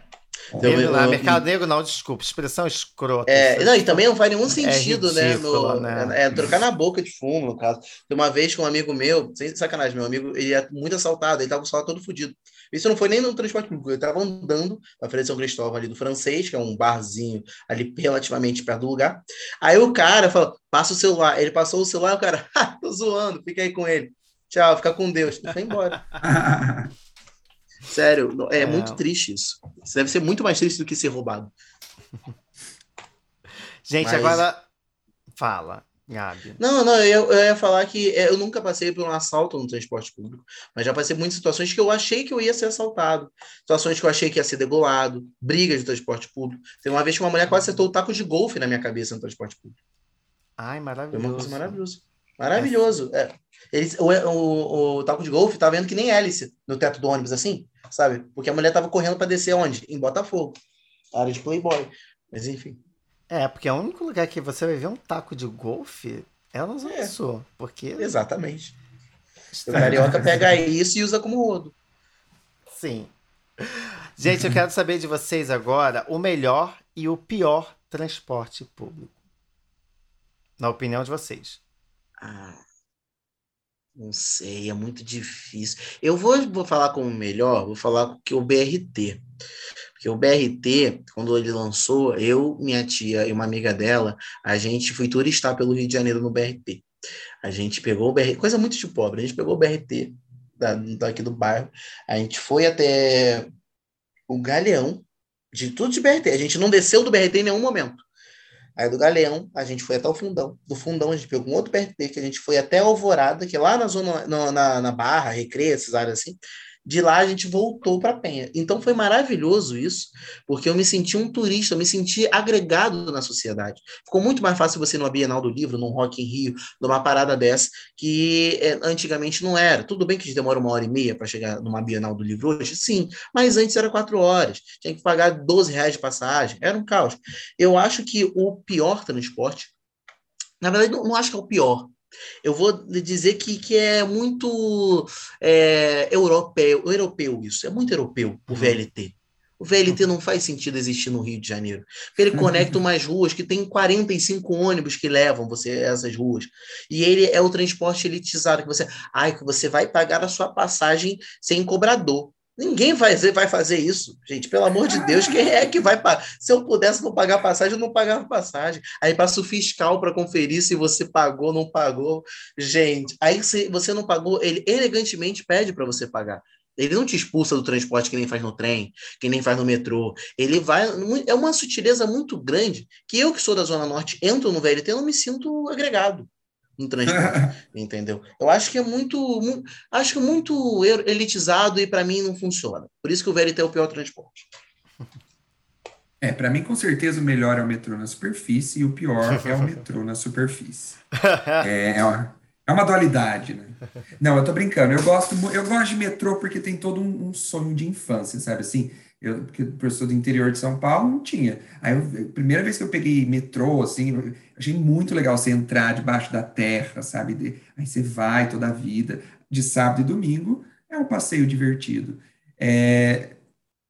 Negro, Eu- não, eu- mercado negro não, desculpa, expressão escrota. É, não, e também não faz nenhum sentido, né? ridículo, no- né? É, trocar na boca de fumo, no caso. Tem uma vez que um amigo meu, sem sacanagem, meu amigo, ele é muito assaltado, ele tava com o celular todo fodido. Isso não foi nem no transporte público, ele tava andando pra frente de São Cristóvão ali do francês, que é um barzinho ali relativamente perto do lugar. Aí o cara falou: passa o celular. Ele passou o celular, o cara, "Ha, tô zoando, fica aí com ele. Tchau, fica com Deus. Foi embora. Sério, é, É. muito triste isso. Isso deve ser muito mais triste do que ser roubado. Gente, Mas- agora fala, Gabi. Não, não, eu, eu ia falar que é, eu nunca passei por um assalto no transporte público, mas já passei muitas situações que eu achei que eu ia ser assaltado, situações que eu achei que ia ser degolado, brigas de transporte público. Tem uma vez que uma mulher quase acertou o taco de golfe na minha cabeça no transporte público. Ai, Foi maravilhoso. uma coisa maravilhosa. Maravilhoso. É. Eles, o, o, o taco de golfe tá vendo que nem hélice no teto do ônibus, assim, sabe? Porque a mulher tava correndo para descer onde? Em Botafogo. Área de Playboy. Mas enfim. É, porque é o único lugar que você vai ver um taco de golfe é na Zona É. Sul. Porque. Exatamente. O carioca pega isso e usa como rodo. Sim. Gente, eu quero saber de vocês agora o melhor e o pior transporte público. Na opinião de vocês. Ah, não sei, é muito difícil. Eu vou, vou falar como melhor, vou falar que o BRT. Porque o BRT, quando ele lançou, eu, minha tia e uma amiga dela, a gente foi turistar pelo Rio de Janeiro no BRT. A gente pegou o BRT, coisa muito de pobre, a gente pegou o BRT da, daqui do bairro, a gente foi até o Galeão, de tudo de BRT. A gente não desceu do BRT em nenhum momento. Aí do Galeão, a gente foi até o Fundão. Do Fundão, a gente pegou um outro BRT, que a gente foi até Alvorada, que é lá na zona, na, na, na Barra, Recreio, essas áreas assim. De lá a gente voltou para Penha. Então foi maravilhoso isso, porque eu me senti um turista, eu me senti agregado na sociedade. Ficou muito mais fácil você ir numa Bienal do Livro, num Rock em Rio, numa parada dessa, que é, antigamente não era. Tudo bem que demora uma hora e meia para chegar numa Bienal do Livro hoje, sim, mas antes era quatro horas. Tinha que pagar 12 reais de passagem, era um caos. Eu acho que o pior transporte, na verdade, não, não acho que é o pior, eu vou dizer que, que é muito é, europeu, europeu isso, é muito europeu o uhum. VLT. O VLT não faz sentido existir no Rio de Janeiro. Porque ele conecta umas ruas que tem 45 ônibus que levam você a essas ruas. E ele é o transporte elitizado que você, ai, que você vai pagar a sua passagem sem cobrador. Ninguém vai fazer, isso, gente. Pelo amor de Deus, quem é que vai pagar? Se eu pudesse não pagar passagem, eu não pagava passagem. Aí passa o fiscal para conferir se você pagou ou não pagou. Gente, aí se você não pagou, ele elegantemente pede para você pagar. Ele não te expulsa do transporte que nem faz no trem, que nem faz no metrô. Ele vai. É uma sutileza muito grande que eu, que sou da Zona Norte, entro no VLT e não me sinto agregado no transporte, entendeu? Eu acho que é muito, muito acho que é muito elitizado e para mim não funciona. Por isso que o VLT é o pior transporte. É, para mim com certeza o melhor é o metrô na superfície e o pior é o metrô na superfície. É, é, uma, é uma dualidade, né? Não, eu tô brincando. Eu gosto, eu gosto de metrô porque tem todo um, um sonho de infância, sabe assim? Eu, porque professor do interior de São Paulo não tinha. Aí, eu, primeira vez que eu peguei metrô, assim, achei muito legal você entrar debaixo da terra, sabe? De, aí você vai toda a vida, de sábado e domingo, é um passeio divertido. É,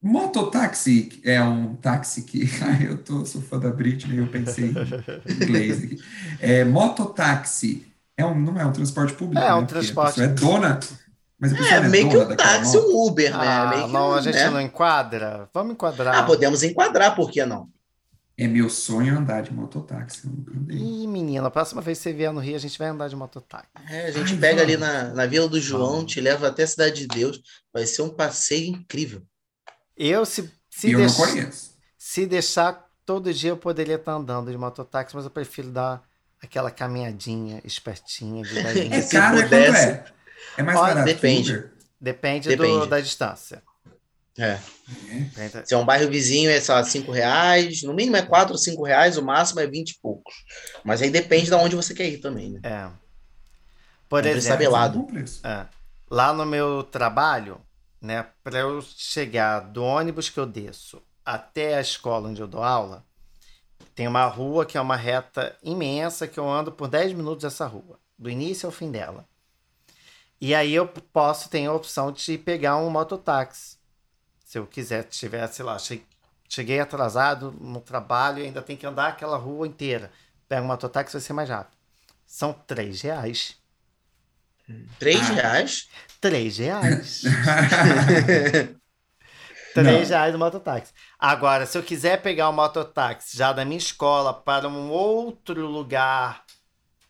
mototáxi é um táxi que. Ai, eu tô, sou fã da Britney, eu pensei em inglês aqui. É, mototáxi é um, não é um transporte público. É um né? transporte. É dona mas é, é meio que um táxi, um Uber, né? Ah, meio não, a gente né? não enquadra. Vamos enquadrar. Ah, podemos enquadrar, por que não? É meu sonho andar de mototáxi. Ih, menina, a próxima vez que você vier no Rio, a gente vai andar de mototáxi. É, a gente Ai, pega vamos. ali na, na Vila do João, Vamos. te leva até a Cidade de Deus. Vai ser um passeio incrível. Eu, se, se, eu não deix- conheço. se deixar, todo dia eu poderia estar andando de mototáxi, mas eu prefiro dar aquela caminhadinha espertinha de 10 É se caro, é pudesse- é? É mais Ó, barato que depende. Uber? Depende, Depende. Do, da distância. É. Depende- Se é um bairro vizinho, é só 5 reais. No mínimo é 4 ou 5 reais, o máximo é 20 e poucos. Mas aí depende de onde você quer ir também, né? É. Por Compre exemplo. É. É. Lá no meu trabalho, né, para eu chegar do ônibus que eu desço até a escola onde eu dou aula, tem uma rua que é uma reta imensa que eu ando por 10 minutos essa rua, do início ao fim dela. E aí eu posso ter a opção de pegar um mototáxi. Se eu quiser, tiver, sei lá, che- cheguei atrasado no trabalho e ainda tem que andar aquela rua inteira. Pega um mototáxi, vai ser mais rápido. São 3 reais. 3 Ah. reais? 3 reais. Não. 3 reais o mototáxi. Agora, se eu quiser pegar o mototáxi já da minha escola para um outro lugar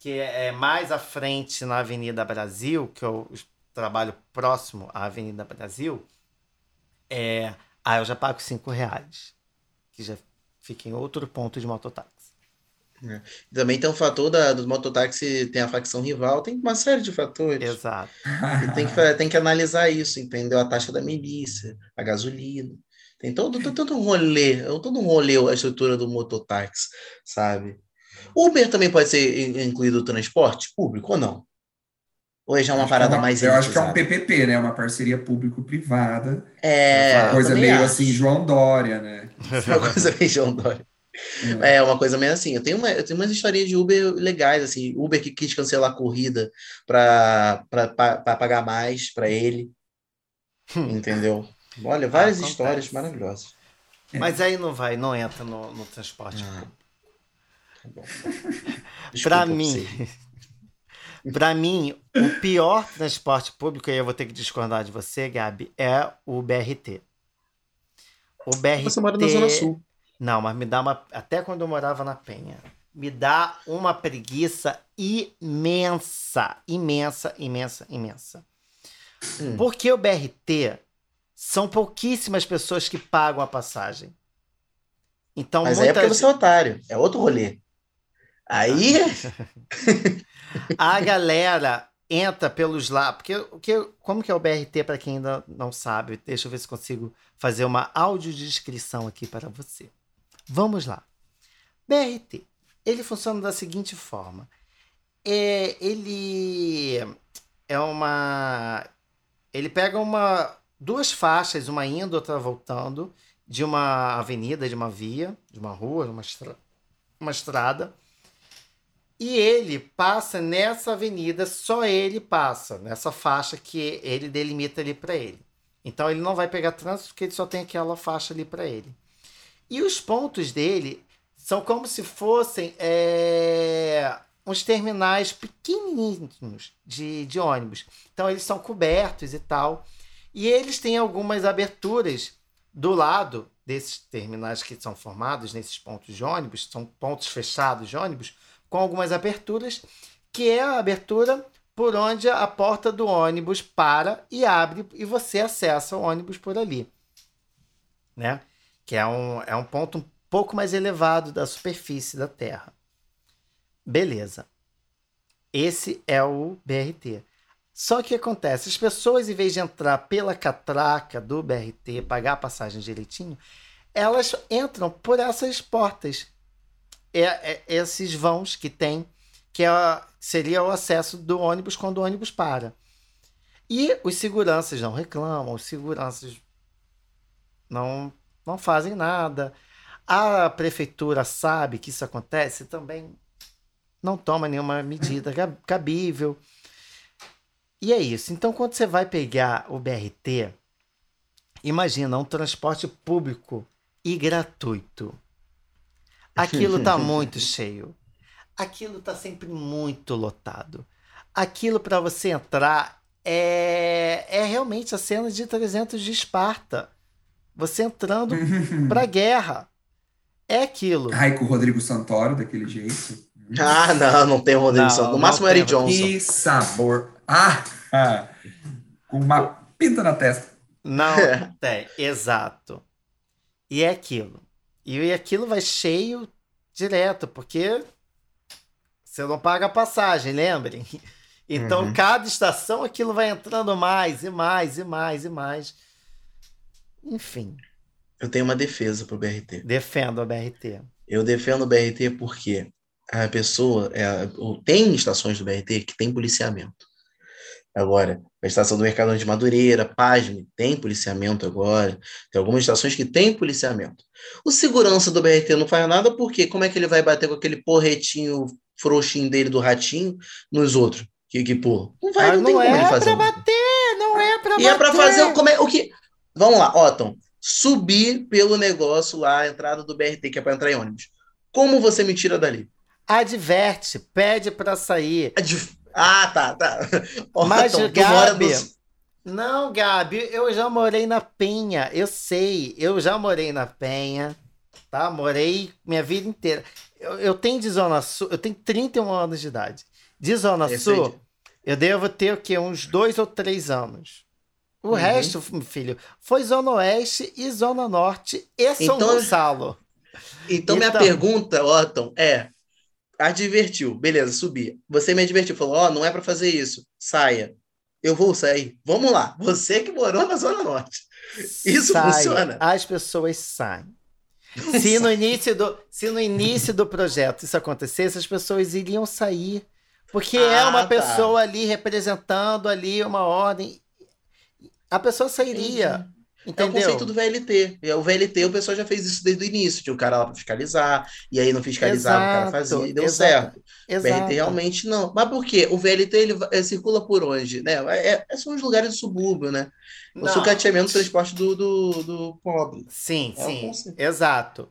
que é é mais à frente na Avenida Brasil, que eu trabalho próximo à Avenida Brasil, é, aí eu já pago 5 reais. Que já fica em outro ponto de mototáxi. Também tem um fator da, dos mototáxi, tem a facção rival, tem uma série de fatores. Exato. E tem que, tem que analisar isso, entendeu? A taxa da milícia, a gasolina. Tem todo, todo, todo um rolê, é todo um rolê a estrutura do mototáxi, sabe? Uber também pode ser in- incluído no transporte público ou não? Ou é já uma Acho é parada uma- mais Eu acho que é um? PPP, né? Uma parceria público-privada. É, eu coisa meio acho. assim, João Dória, né? Uma coisa meio João Dória. É, uma coisa meio assim. Eu tenho, uma, eu tenho umas historinhas de Uber legais, assim. Uber que quis cancelar a corrida para pagar mais para ele. Entendeu? Olha, várias Acontece. histórias maravilhosas. Mas aí não vai, não entra no, no transporte Ah, público. Tá Desculpa mim. Pra mim, o pior transporte público, e eu vou ter que discordar de você, Gabi, é o BRT. O BRT. Você mora na Zona Sul. Não, mas me dá uma. Até quando eu morava na Penha. Me dá uma preguiça imensa. Imensa, imensa, imensa. Hum. Porque o BRT são pouquíssimas pessoas que pagam a passagem. Então, Mas aí é muita porque você é otário. É outro rolê. Aí, A galera entra pelos lados. Porque, o que, como que é o BRT, para quem ainda não sabe? Deixa eu ver se consigo fazer uma audiodescrição aqui para você. Vamos lá. BRT. Ele funciona da seguinte forma. É, ele é uma. Ele pega uma duas faixas, uma indo, outra voltando, de uma avenida, de uma via, de uma rua, uma, estra... uma estrada. E ele passa nessa avenida, só ele passa, nessa faixa que ele delimita ali para ele. Então ele não vai pegar trânsito porque ele só tem aquela faixa ali para ele. E os pontos dele são como se fossem é, uns terminais pequenininhos de, de ônibus. Então eles são cobertos e tal. E eles têm algumas aberturas do lado desses terminais que são formados nesses pontos de ônibus, são pontos fechados de ônibus, com algumas aberturas, que é a abertura por onde a porta do ônibus para e abre e você acessa o ônibus por ali. Né? Que é um, é um ponto um pouco mais elevado da superfície da Terra. Beleza. Esse é o BRT. Só que acontece, as pessoas, em vez de entrar pela catraca do BRT, pagar a passagem direitinho, elas entram por essas portas é, é esses vãos que tem, que é, seria o acesso do ônibus quando o ônibus para. E os seguranças não reclamam, os seguranças não, não fazem nada. A prefeitura sabe que isso acontece também não toma nenhuma medida cabível. E é isso. Então, quando você vai pegar o BRT, imagina um transporte público e gratuito. Aquilo tá muito cheio. Aquilo tá sempre muito lotado. Aquilo para você entrar é, é realmente a cena de 300 de Esparta. Você entrando pra guerra. É aquilo. Ai, com o Rodrigo Santoro, daquele jeito. Ah, não, não tem o Rodrigo não, Santoro. No máximo, Eric Johnson. Que sabor. Ah, ah, com uma pinta na testa. Não tem, exato. E é aquilo. E aquilo vai cheio direto, porque você não paga a passagem, lembrem? Então, uhum. cada estação aquilo vai entrando mais e mais e mais e mais. Enfim. Eu tenho uma defesa pro BRT. Defendo a BRT. Eu defendo o BRT porque a pessoa é, tem estações do BRT que tem policiamento. Agora, a estação do Mercadão de Madureira, Pasme, tem policiamento agora. Tem algumas estações que tem policiamento. O segurança do BRT não faz nada porque como é que ele vai bater com aquele porretinho frouxinho dele do ratinho nos outros? Que, que pô, não vai, não, não, tem é como ele fazer. Pra bater, não é pra e bater. E é pra fazer o, como é, o que... Vamos lá, Otton. Subir pelo negócio lá, a entrada do BRT, que é pra entrar em ônibus. Como você me tira dali? Adverte, pede para sair. Adv... Ah, tá, tá. Mas, Tom, Gabi. Não, Gabi, eu já morei na Penha, eu sei, eu já morei na Penha, tá? Morei minha vida inteira. Eu, eu tenho de Zona Sul, eu tenho 31 anos de idade. De Zona Esse Sul, eu devo ter o quê? Uns dois ou três anos. O uhum. resto, filho, foi Zona Oeste e Zona Norte e São então, Gonçalo. Então, então, minha pergunta, Otton, é: advertiu, beleza, subi. Você me advertiu, falou: Ó, oh, não é para fazer isso, saia. Eu vou sair. Vamos lá, você que morou na Zona Norte. Isso Sai. funciona. As pessoas saem. Se no, início do, se no início do projeto isso acontecesse, as pessoas iriam sair. Porque é ah, é uma tá. pessoa ali representando ali uma ordem. A pessoa sairia. Entendeu? É o conceito do VLT. É, o VLT, o pessoal já fez isso desde o início. Tinha o cara lá para fiscalizar, e aí não fiscalizava, exato, o cara fazia e deu exato, certo. Exato. VLT realmente não. Mas por quê? O VLT ele, ele circula por onde? Né? É, é, são os lugares do subúrbio, né? O não. sucateamento do transporte do, do, do pobre. Sim, é sim. Exato.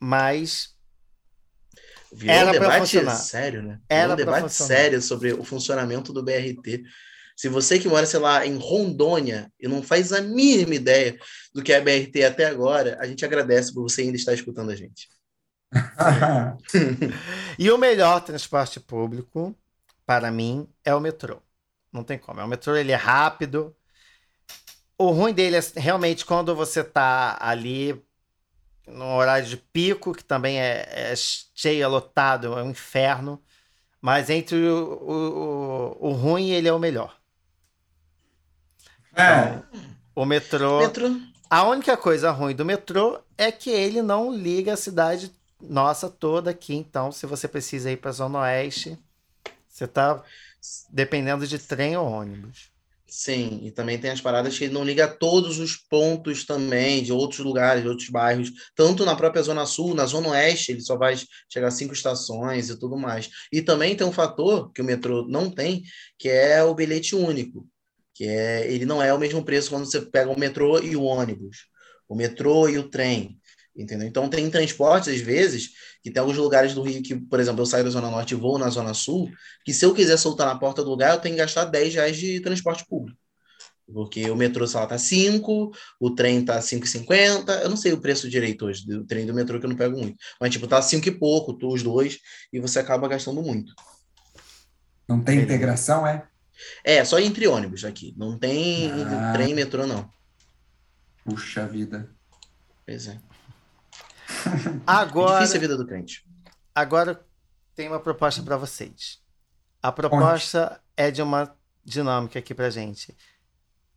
Mas. Virou Era um debate sério, né? Era um debate sério sobre o funcionamento do BRT. Se você que mora, sei lá, em Rondônia e não faz a mínima ideia do que é a BRT até agora, a gente agradece por você ainda estar escutando a gente. e o melhor transporte público, para mim, é o metrô. Não tem como. O metrô ele é rápido. O ruim dele é realmente quando você está ali no horário de pico, que também é, é cheio, é lotado, é um inferno. Mas entre o, o, o ruim, ele é o melhor. É, O metrô. Metrô. A única coisa ruim do metrô é que ele não liga a cidade nossa toda aqui. Então, se você precisa ir para a Zona Oeste, você tá dependendo de trem ou ônibus. Sim, e também tem as paradas que ele não liga a todos os pontos também, de outros lugares, de outros bairros, tanto na própria Zona Sul, na Zona Oeste, ele só vai chegar a cinco estações e tudo mais. E também tem um fator que o metrô não tem, que é o bilhete único, que é ele não é o mesmo preço quando você pega o metrô e o ônibus, o metrô e o trem. Entendeu? Então tem transportes, às vezes, que tem alguns lugares do Rio que, por exemplo, eu saio da Zona Norte e vou na Zona Sul, que se eu quiser soltar na porta do lugar, eu tenho que gastar 10 reais de transporte público. Porque o metrô, sei lá, tá 5, o trem tá 5,50. Eu não sei o preço direito hoje do trem do metrô, que eu não pego muito. Mas, tipo, tá 5 e pouco, tu, os dois, e você acaba gastando muito. não tem integração, é? É, só entre ônibus aqui. Não tem Ah. trem e metrô, não. Puxa vida. Pois é. É Agora, difícil a vida do crente. agora tem uma proposta para vocês. A proposta é de uma dinâmica aqui pra gente.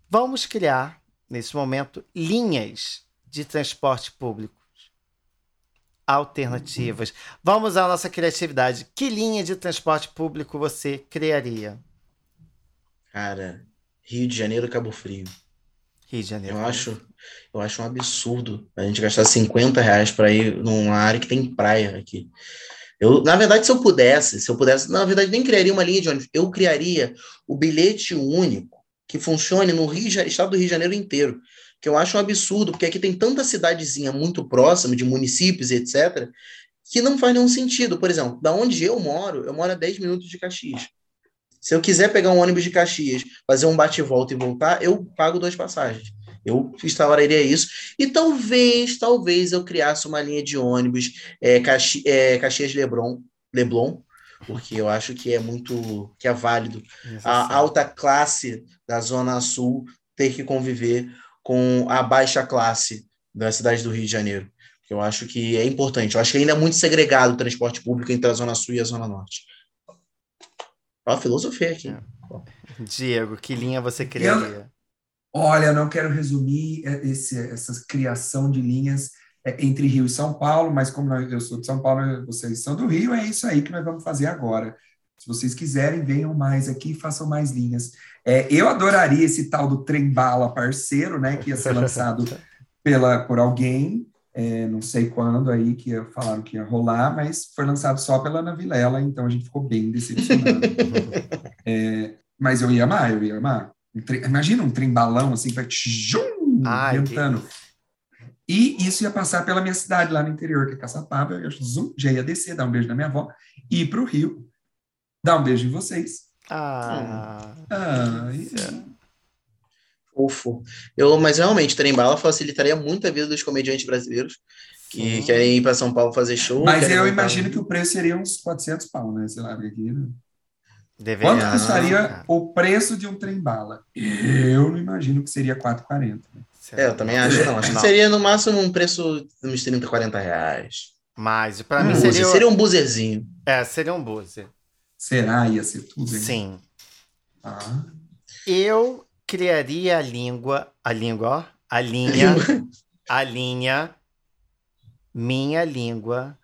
Vamos criar, nesse momento, linhas de transporte público alternativas. Vamos usar a nossa criatividade. Que linha de transporte público você criaria? Cara, Rio de Janeiro, Cabo Frio. Rio de Janeiro. Eu acho, eu acho um absurdo a gente gastar 50 reais para ir numa área que tem praia aqui. Eu, na verdade, se eu pudesse, se eu pudesse, na verdade, nem criaria uma linha de ônibus. Eu criaria o bilhete único que funcione no Rio, estado do Rio de Janeiro inteiro. Que eu acho um absurdo, porque aqui tem tanta cidadezinha muito próxima, de municípios e etc., que não faz nenhum sentido. Por exemplo, da onde eu moro, eu moro a 10 minutos de Caxias. Se eu quiser pegar um ônibus de Caxias, fazer um bate e volta voltar, eu pago duas passagens. Eu instauraria isso. E talvez, talvez eu criasse uma linha de ônibus é, Caxi, é, Caxias Leblon, Leblon, porque eu acho que é muito, que é válido a alta classe da Zona Sul ter que conviver com a baixa classe da cidade do Rio de Janeiro. Eu acho que é importante. Eu acho que ainda é muito segregado o transporte público entre a Zona Sul e a Zona Norte. Ó, a filosofia aqui. Diego, que linha você criaria? Olha, não quero resumir é, esse, essa criação de linhas é, entre Rio e São Paulo, mas como nós- eu sou de São Paulo, vocês são do Rio, é isso aí que nós vamos fazer agora. Se vocês quiserem, venham mais aqui e façam mais linhas. É, eu adoraria esse tal do trem bala parceiro, né, que ia ser lançado pela, por alguém, é, não sei quando aí que ia- falaram que ia rolar, mas foi lançado só pela Ana Vilela, então a gente ficou bem decepcionado. É, mas eu ia amar, eu ia amar. Um trem- imagina um trem balão assim, que vai tchum, Ai, que ventando. E isso ia passar pela minha cidade lá no interior, que é Caçapava, eu zum, já ia descer, dar um beijo na minha avó, ir para o Rio, dar um beijo em vocês. Ah, Ah, e- Fofo. Eu, mas realmente, trem bala facilitaria muito a vida dos comediantes brasileiros que sim. querem ir para São Paulo fazer show. mas eu imagino que o preço seria uns 400 pau, né? Sei lá, aqui, né? Deveria. Quanto custaria Ah, o preço de um trem bala? Eu não imagino que seria 4,40. né? É, eu também acho, não. Acho que Não. seria no máximo um preço de uns 30, 40 reais. Mas para Hum, mim Buzzer, seria. seria um buzerzinho. É, seria um buzzer. Será? Ia ser tudo, hein? Sim. Ah. Eu criaria a língua. A língua, ó. A linha. a linha. Minha língua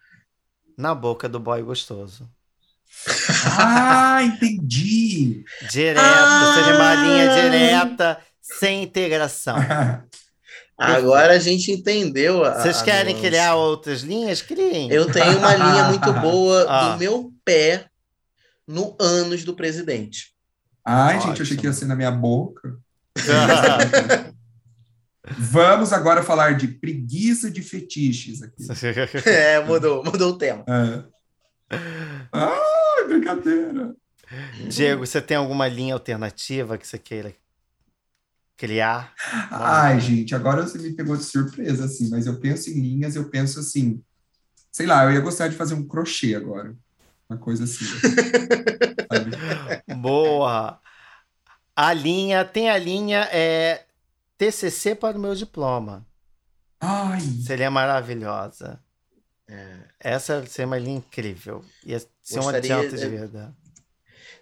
na boca do boy gostoso. Ah, entendi! Direto, Ah! seria uma linha direta, sem integração. Agora a gente entendeu. a- Vocês a querem nuance. criar outras linhas? Criem. Eu tenho uma linha muito boa Ah. do meu pé no ânus do presidente. Ai, gente, eu achei que ia ser na minha boca. Vamos agora falar de preguiça de fetiches aqui. É, mudou, mudou o tema. É. Ai, brincadeira. Diego, você tem alguma linha alternativa que você queira criar? Ai, gente, agora você me pegou de surpresa, assim, mas eu penso em linhas, eu penso assim, sei lá, eu ia gostar de fazer um crochê agora. Uma coisa assim. Boa! A linha, tem a linha é TCC para o meu diploma. Ai, Seria maravilhosa. Essa ia ser uma linha incrível. Ia ser um adianto de verdade.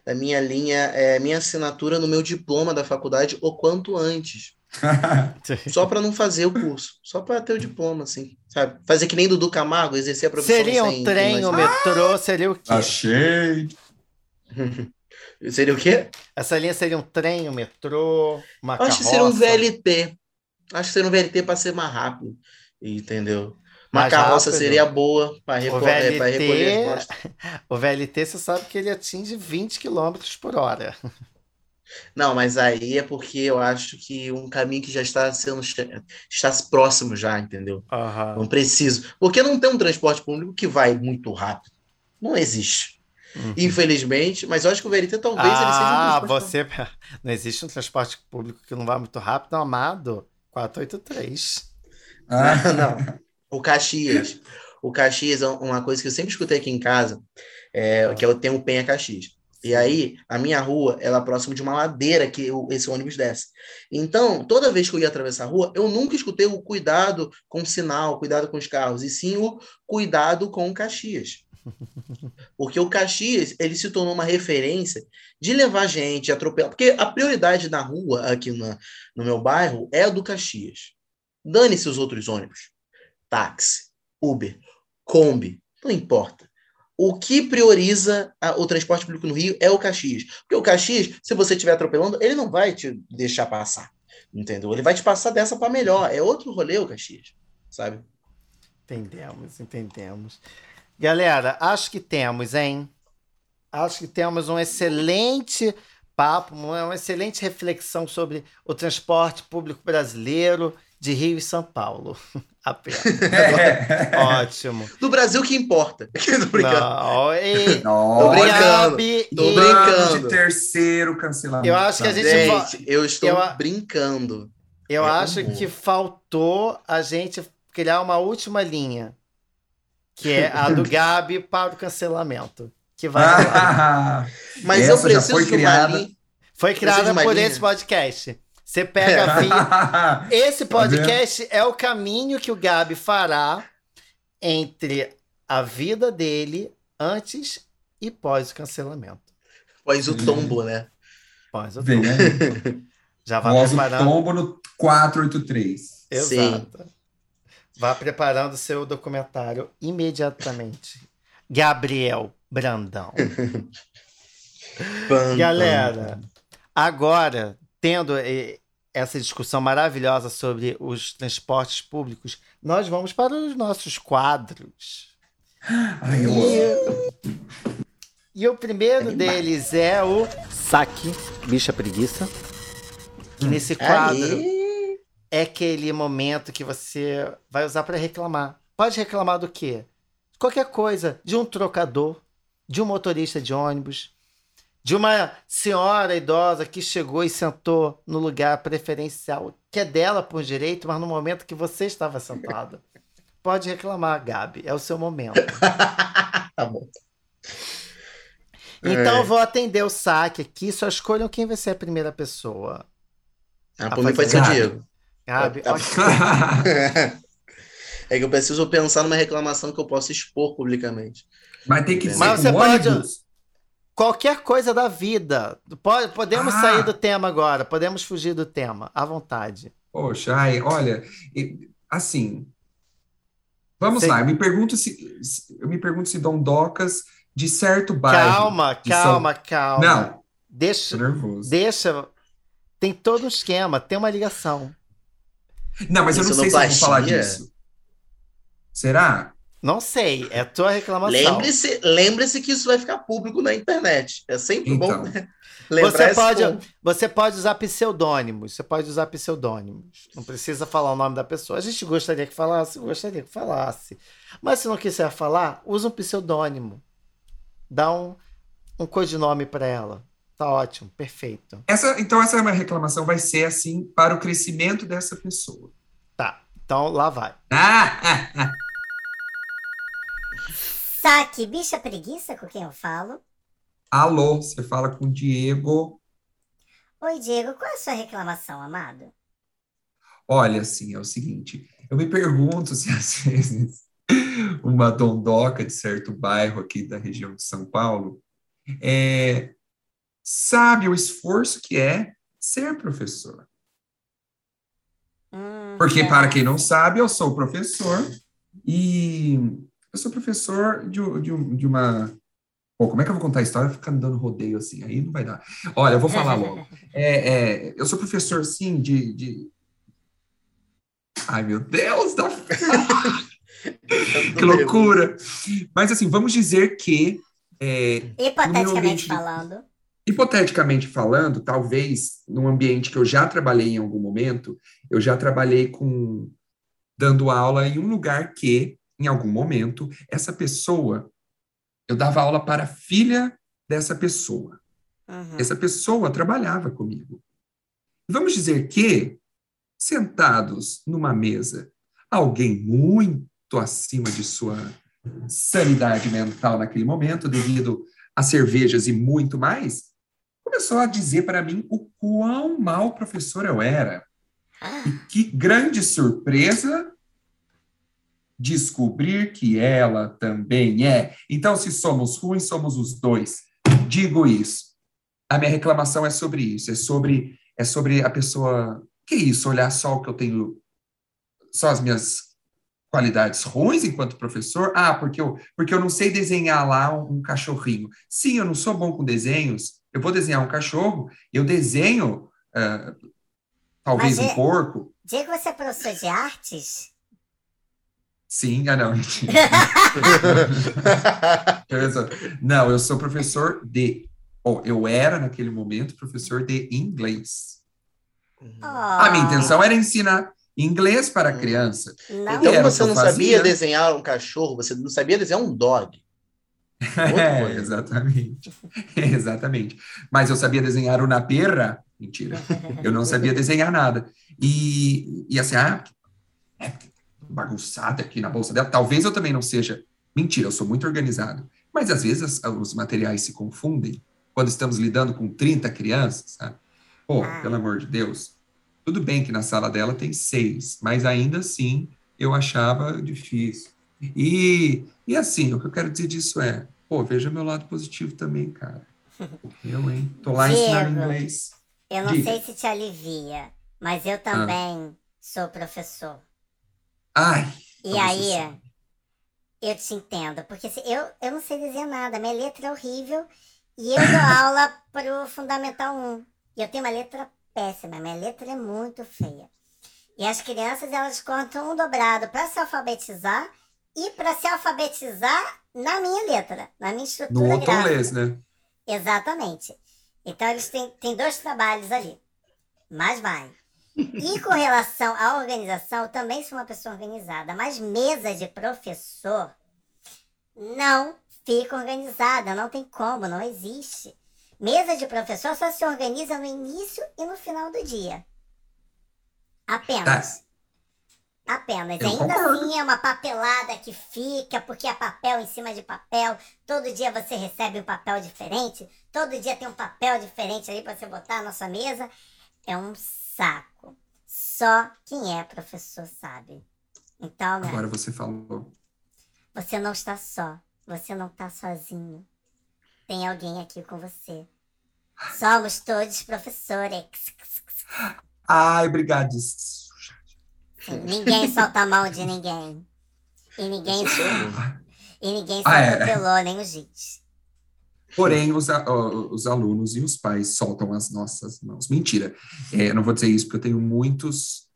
Da minha linha, é minha assinatura no meu diploma da faculdade o quanto antes. Só para não fazer o curso. Só para ter o diploma, assim. Sabe? Fazer que nem Dudu Camargo, exercer a profissão Seria um sem- trem, sem um mais- metrô, seria o quê? Achei. Seria o quê? Essa linha seria um trem, um metrô, uma Eu acho que seria um carroça. VLT. Acho que seria um VLT para ser mais rápido. Entendeu? Uma Mais carroça rápido. seria boa para O recolher, recolher as o VLT, você sabe que ele atinge 20 km por hora. Não, mas aí é porque eu acho que um caminho que já está sendo está próximo já, entendeu? Aham. Não preciso. Porque não tem um transporte público que vai muito rápido. Não existe. Uhum. Infelizmente, mas eu acho que o VLT talvez ele seja um Ah, você. Não existe um transporte público que não vai muito rápido, amado. 483. Ah, Não. O Caxias. O Caxias é uma coisa que eu sempre escutei aqui em casa, é, que eu tenho o Penha Caxias. E aí, a minha rua, ela é próximo de uma ladeira que o- esse ônibus desce. Então, toda vez que eu ia atravessar a rua, eu nunca escutei o cuidado com o sinal, cuidado com os carros, e sim o cuidado com o Caxias. Porque o Caxias, ele se tornou uma referência de levar gente, atropelar. Porque a prioridade na rua, aqui na, no meu bairro, é a do Caxias. Dane-se os outros ônibus. Táxi, Uber, Kombi, não importa. O que prioriza a- o transporte público no Rio é o Caxias. Porque o Caxias, se você estiver atropelando, ele não vai te deixar passar. Entendeu? Ele vai te passar dessa para melhor. É outro rolê o Caxias. Sabe? Entendemos, entendemos. Galera, acho que temos, hein? Acho que temos um excelente papo, uma uma excelente reflexão sobre o transporte público brasileiro de Rio e São Paulo. Apenas. é. Ótimo. Do Brasil que importa. Tô brincando. Não, e, Tô brincando. Gabi, Tô e- brincando. De terceiro cancelamento. Eu acho que a gente Gente, eu estou eu brincando. Eu É acho humor. que faltou a gente criar uma última linha, que é a do Gabi para o cancelamento, que vai. Ah, Mas eu preciso foi de uma criada. linha. Foi criada por linha? esse podcast. Você pega a fita. Esse Tá podcast é o caminho que o Gabi fará entre a vida dele antes e pós o cancelamento. Pós o tombo, né? Pós o Vem tombo. Já vai Voz o preparando. tombo no 483. Exato. Vá preparando seu documentário imediatamente. Gabriel Brandão. Galera, agora, tendo essa discussão maravilhosa sobre os transportes públicos, nós vamos para os nossos quadros. Ai, eu. E, e o primeiro deles é o Saque Bicha Preguiça. Que nesse quadro Aí. é aquele momento que você vai usar para reclamar. Pode reclamar do quê? Qualquer coisa, de um trocador, de um motorista de ônibus, de uma senhora idosa que chegou e sentou no lugar preferencial, que é dela por direito, mas no momento que você estava sentado. Pode reclamar, Gabi, é o seu momento. Tá bom. Então É. eu vou atender o saque aqui, só escolham quem vai ser a primeira pessoa. Ah, por mim pode ser. o Diego. Gabi, Tá- ok. É que eu preciso pensar numa reclamação que eu possa expor publicamente. Mas tem que ser Mas você pode- ônibus. Qualquer coisa da vida. Pode, podemos Ah. sair do tema agora, podemos fugir do tema, à vontade. Poxa, ai, olha, assim, vamos Sei- lá, eu me pergunto se, se- eu me pergunto se Dondocas de certo bairro. calma, de São- calma, calma. Não, Deixa, nervoso. deixa. Tem todo um esquema, tem uma ligação. Não, mas eu não sei se eu vou falar disso. Será? Não sei, é tua reclamação. Lembre-se, lembre-se que isso vai ficar público na internet. É sempre bom Então. né? lembrar Você pode, ponto. você pode usar pseudônimos. Você pode usar pseudônimos. Não precisa falar o nome da pessoa. A gente gostaria que falasse, gostaria que falasse. Mas se não quiser falar, usa um pseudônimo. Dá um, um codinome para ela. Tá ótimo, perfeito. Essa, então essa minha reclamação vai ser assim para o crescimento dessa pessoa. Tá, então lá vai. Ah, ah, ah. Saque, bicha preguiça com quem eu falo. Alô, você fala com o Diego. Oi, Diego, qual é a sua reclamação, amado? Olha, assim, é o seguinte, eu me pergunto se às vezes uma dondoca de certo bairro aqui da região de São Paulo, é, sabe o esforço que é ser professor. Hum, Porque, é. para quem não sabe, eu sou professor e eu sou professor de, de, de uma. Pô, como é que eu vou contar a história ficando dando rodeio assim? Aí não vai dar. Olha, eu vou falar logo. É, é, eu sou professor, sim, de, de... Ai, meu Deus! Da... que loucura! Mas, assim, vamos dizer que, é, Hipoteticamente ambiente falando. hipoteticamente falando, talvez num ambiente que eu já trabalhei em algum momento, eu já trabalhei com dando aula em um lugar que, em algum momento, essa pessoa, eu dava aula para a filha dessa pessoa. Uhum. Essa pessoa trabalhava comigo. Vamos dizer que, sentados numa mesa, alguém muito acima de sua sanidade mental naquele momento, devido a cervejas e muito mais, começou a dizer para mim o quão mau professor eu era. E que grande surpresa descobrir que ela também é. Então, se somos ruins, somos os dois. Digo isso. A minha reclamação é sobre isso, é sobre é sobre a pessoa, que isso, olhar só o que eu tenho, só as minhas qualidades ruins enquanto professor? Ah, porque eu, porque eu não sei desenhar lá um, um cachorrinho. Sim, eu não sou bom com desenhos. Eu vou desenhar um cachorro, eu desenho ah, talvez Mas um é- porco. Diego, você é professor de artes? Sim, ah não, mentira. Não, eu sou professor de. ou eu era, naquele momento, professor de inglês. A minha Oh, intenção era ensinar inglês para a criança. Não, Então você não fazia. sabia desenhar um cachorro, você não sabia desenhar um dog. É, exatamente. Exatamente. Mas eu sabia desenhar uma perra. Mentira. Eu não sabia desenhar nada. E, e assim, ah, é bagunçada aqui na bolsa dela. Talvez eu também não seja. Mentira, eu sou muito organizado. Mas às vezes as- os materiais se confundem quando estamos lidando com 30 crianças, sabe? Pô, Ah. pelo amor de Deus. Tudo bem que na sala dela tem seis, mas ainda assim eu achava difícil. E, e assim, o que eu quero dizer disso é, pô, veja meu lado positivo também, cara. Eu, hein? Tô lá ensinando Diego. inglês. eu não Diga. sei se te alivia, mas eu também sou professor. Ai, E aí, Senhora. eu te entendo, porque se- eu, eu não sei desenhar nada, minha letra é horrível e eu dou aula pro Fundamental 1. E eu tenho uma letra péssima, minha letra é muito feia. E as crianças, elas contam um dobrado para se alfabetizar e para se alfabetizar na minha letra, na minha no estrutura gráfica. Otolês, né? Exatamente. Então eles têm, têm dois trabalhos ali. Mas vai. E com relação à organização, eu também sou uma pessoa organizada, mas mesa de professor não fica organizada, não tem como, não existe. Mesa de professor só se organiza no início e no final do dia. Apenas. Apenas. Eu Ainda concordo. assim é uma papelada que fica, porque é papel em cima de papel. Todo dia você recebe um papel diferente. Todo dia tem um papel diferente ali para você botar na sua mesa. É um saco. Só quem é professor sabe. Então, né, Agora você falou. você não está só. Você não está sozinho. Tem alguém aqui com você. Somos todos professores. Ai, obrigado. Ninguém solta a mão de ninguém. E ninguém, e ninguém se Ah, é. atropelou, nem o Git. Porém, os, a- os alunos e os pais soltam as nossas mãos. Mentira. É, eu não vou dizer isso porque eu tenho muitos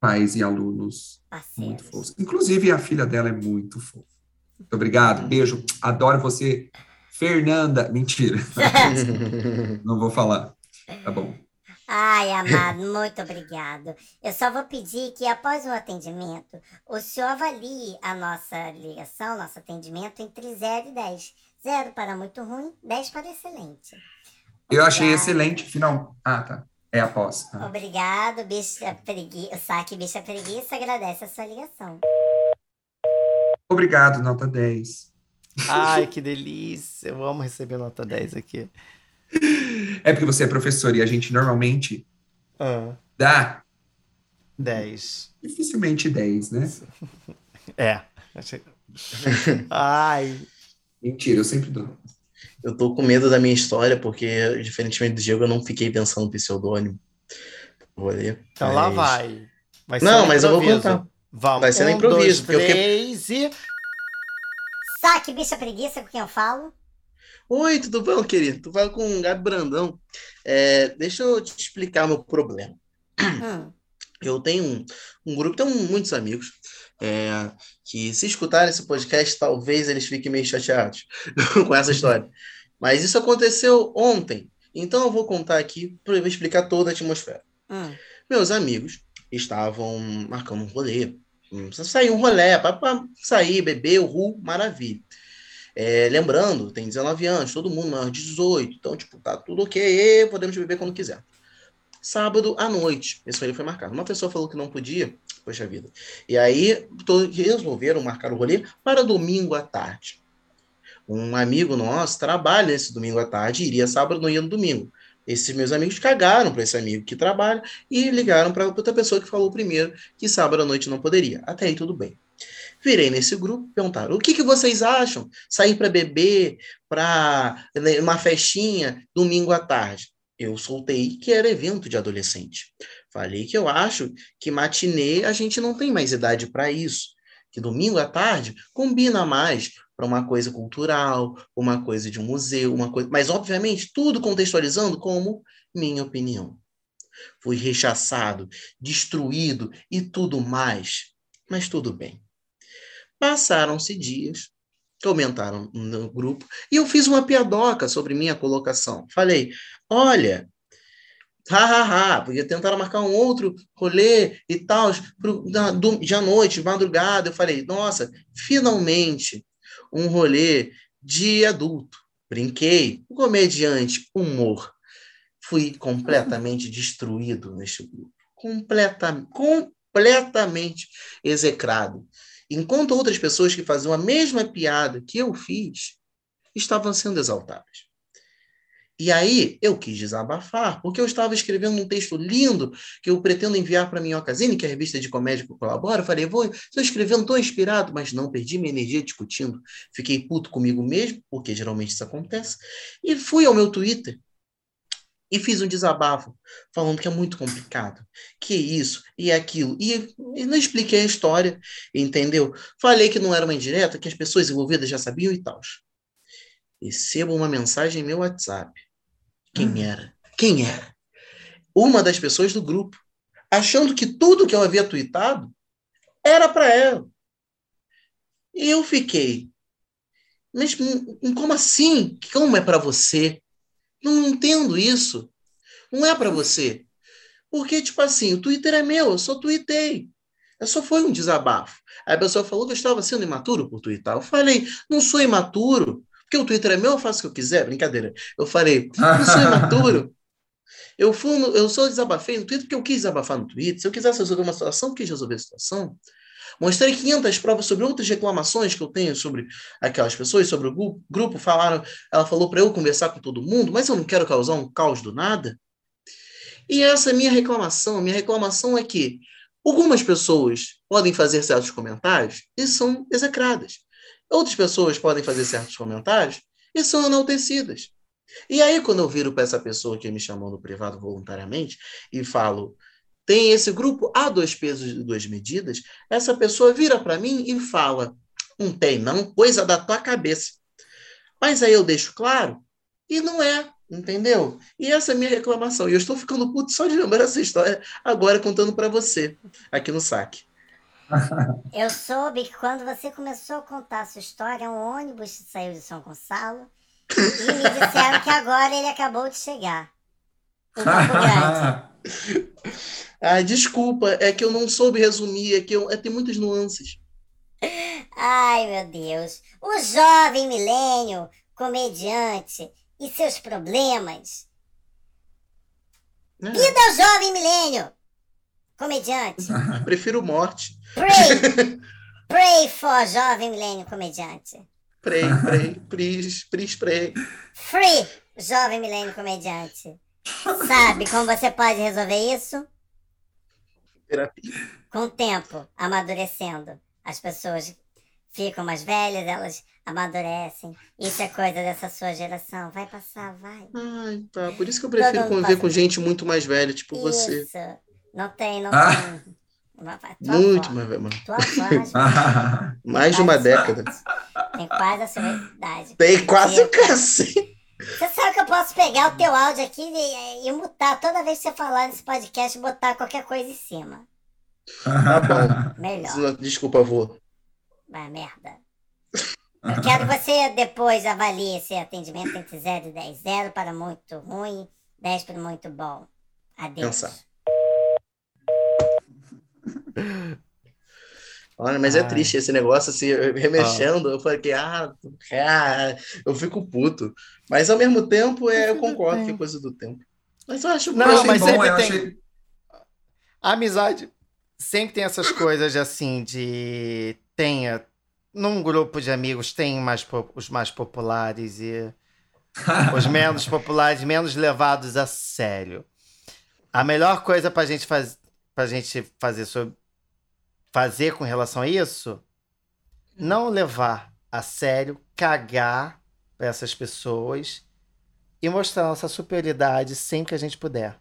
pais e alunos muito fofos. Inclusive, a filha dela é muito fofa. Muito obrigado. Beijo. Adoro você. Fernanda. Mentira. Não vou falar. Tá bom. Ai, amado, muito obrigado. Eu só vou pedir que após o atendimento, o senhor avalie a nossa ligação, nosso atendimento entre 0 e 10. 0 para muito ruim, 10 para excelente. Eu achei excelente. Final. Ah, tá. É após. Ah. Obrigado, bicha pregui... o saque bicha preguiça agradece a sua ligação. Obrigado, nota 10. Ai, que delícia. Eu amo receber nota 10 aqui. É porque você é professor e a gente normalmente Ah, dá 10. dificilmente 10, né? É. Achei- Ai. Mentira, eu sempre dou. Eu tô com medo da minha história, porque, diferentemente do Diego, eu não fiquei pensando no pseudônimo. Vou ler. Então lá Mas- vai. Vai ser Não, no mas eu vou improviso. contar. Vamos. Vai ser no um, improviso, dois, porque três e... Saque, bicha preguiça com quem eu falo. Oi, tudo bom, querido? Tu fala com o Gabi Brandão. É, deixa eu te explicar o meu problema. Hum. Eu tenho um, um grupo, tenho muitos amigos, é, que se escutarem esse podcast, talvez eles fiquem meio chateados com essa história. Mas isso aconteceu ontem. Então eu vou contar aqui para explicar toda a atmosfera. Hum. Meus amigos estavam marcando um rolê. Sair um rolê, para sair, beber, ru, maravilha. É, lembrando, tem 19 anos, todo mundo maior de 18, então, tipo, tá tudo ok, podemos beber quando quiser. Sábado à noite, esse rolê foi marcado. Uma pessoa falou que não podia, poxa vida. E aí, resolveram marcar o rolê para domingo à tarde. Um amigo nosso trabalha nesse domingo à tarde, iria sábado, não ia no domingo. Esses meus amigos cagaram para esse amigo que trabalha e ligaram para outra pessoa que falou primeiro que sábado à noite não poderia. Até aí tudo bem. Virei nesse grupo, perguntaram: o que, que vocês acham? Sair para beber, para uma festinha, domingo à tarde. Eu soltei que era evento de adolescente. Falei que eu acho que matinê a gente não tem mais idade para isso. Que domingo à tarde combina mais para uma coisa cultural, uma coisa de um museu, uma coisa. Mas, obviamente, tudo contextualizando como minha opinião. Fui rechaçado, destruído e tudo mais. Mas tudo bem. Passaram-se dias, comentaram no grupo, e eu fiz uma piadoca sobre minha colocação. Falei: olha, hahaha, porque tentaram marcar um outro rolê e tal, de à noite, madrugada. Eu falei: nossa, finalmente um rolê de adulto. Brinquei, comediante, humor. Fui completamente destruído neste grupo. Completa, completamente execrado. Enquanto outras pessoas que faziam a mesma piada que eu fiz estavam sendo exaltadas. E aí eu quis desabafar, porque eu estava escrevendo um texto lindo que eu pretendo enviar para a Minhocazine, que é a revista de comédia que eu colaboro. Eu falei, vou, estou escrevendo, estou inspirado, mas não, perdi minha energia discutindo. Fiquei puto comigo mesmo, porque geralmente isso acontece. E fui ao meu Twitter e fiz um desabafo, falando que é muito complicado, que isso e aquilo. E, e não expliquei a história, entendeu? Falei que não era uma indireta, que as pessoas envolvidas já sabiam e tal. Recebo uma mensagem em meu WhatsApp. Quem era? Quem era? Uma das pessoas do grupo, achando que tudo que eu havia tweetado era para ela. E eu fiquei. Mas hum, como assim? Como é para você? Não entendo isso. Não é para você. Porque, tipo assim, o Twitter é meu, eu só tuitei. Só foi um desabafo. Aí a pessoa falou que eu estava sendo imaturo por twittar. Eu falei, não sou imaturo, porque o Twitter é meu, eu faço o que eu quiser. Brincadeira. Eu falei, não sou imaturo. Eu, fui no- eu só desabafei no Twitter porque eu quis desabafar no Twitter. Se eu quisesse resolver uma situação, eu quis resolver a situação. Mostrei 500 provas sobre outras reclamações que eu tenho sobre aquelas pessoas, sobre o gru- grupo. Falaram, ela falou para eu conversar com todo mundo, mas eu não quero causar um caos do nada. E essa é a minha reclamação. A minha reclamação é que algumas pessoas podem fazer certos comentários e são execradas. Outras pessoas podem fazer certos comentários e são enaltecidas. E aí, quando eu viro para essa pessoa que me chamou no privado voluntariamente e falo, tem esse grupo há dois pesos e duas medidas, essa pessoa vira para mim e fala, não tem não, coisa da tua cabeça. Mas aí eu deixo claro, e não é, entendeu? E essa é a minha reclamação. E eu estou ficando puto só de lembrar essa história agora contando para você, aqui no saque. Eu soube que quando você começou a contar a sua história, um ônibus saiu de São Gonçalo e me disseram que agora ele acabou de chegar. Ah, desculpa, é que eu não soube resumir, é que eu, é, tem muitas nuances. Ai, meu Deus. O jovem milênio, comediante e seus problemas. É, Vida ao jovem milênio, comediante. prefiro morte. Pray. Pray for jovem milênio comediante. Prei, prei, pris, pris, prei. Free, jovem milênio comediante. Sabe como você pode resolver isso? Terapia. Com o tempo, amadurecendo. As pessoas ficam mais velhas, elas amadurecem. Isso é coisa dessa sua geração. Vai passar, vai. Ai, tá. Por isso que eu prefiro Todo conviver com gente muito mais velha, tipo você. Isso. Não tem, não Ah. tem. Uma- Tua Muito velha, mano. Tua avó, mas Mais de uma Mas- década. tem quase a sua idade. Tem quase o cacete. Você sabe que eu posso pegar o teu áudio aqui e, e mutar toda vez que você falar nesse podcast, botar qualquer coisa em cima. Tá bom. Melhor. Desculpa, avô. Vai, merda. Eu quero que você depois avalie esse atendimento entre 0 e 10. 0 para muito ruim, 10 para muito bom. Adeus. Pensar. Olha, mas é Ai. triste esse negócio assim, remexendo. Eu falei que, ah, ah, eu fico puto. Mas ao mesmo tempo, é, eu concordo que é coisa do tempo. Mas eu acho Não, Eu achei mas bom, sempre tem- achei- A amizade sempre tem essas coisas de assim, de tenha. Num grupo de amigos tem mais, os mais populares e os menos populares, menos levados a sério. A melhor coisa pra gente, faz, pra gente fazer, sobre, fazer com relação a isso, não levar a sério, cagar pra essas pessoas e mostrar nossa superioridade sempre que a gente puder.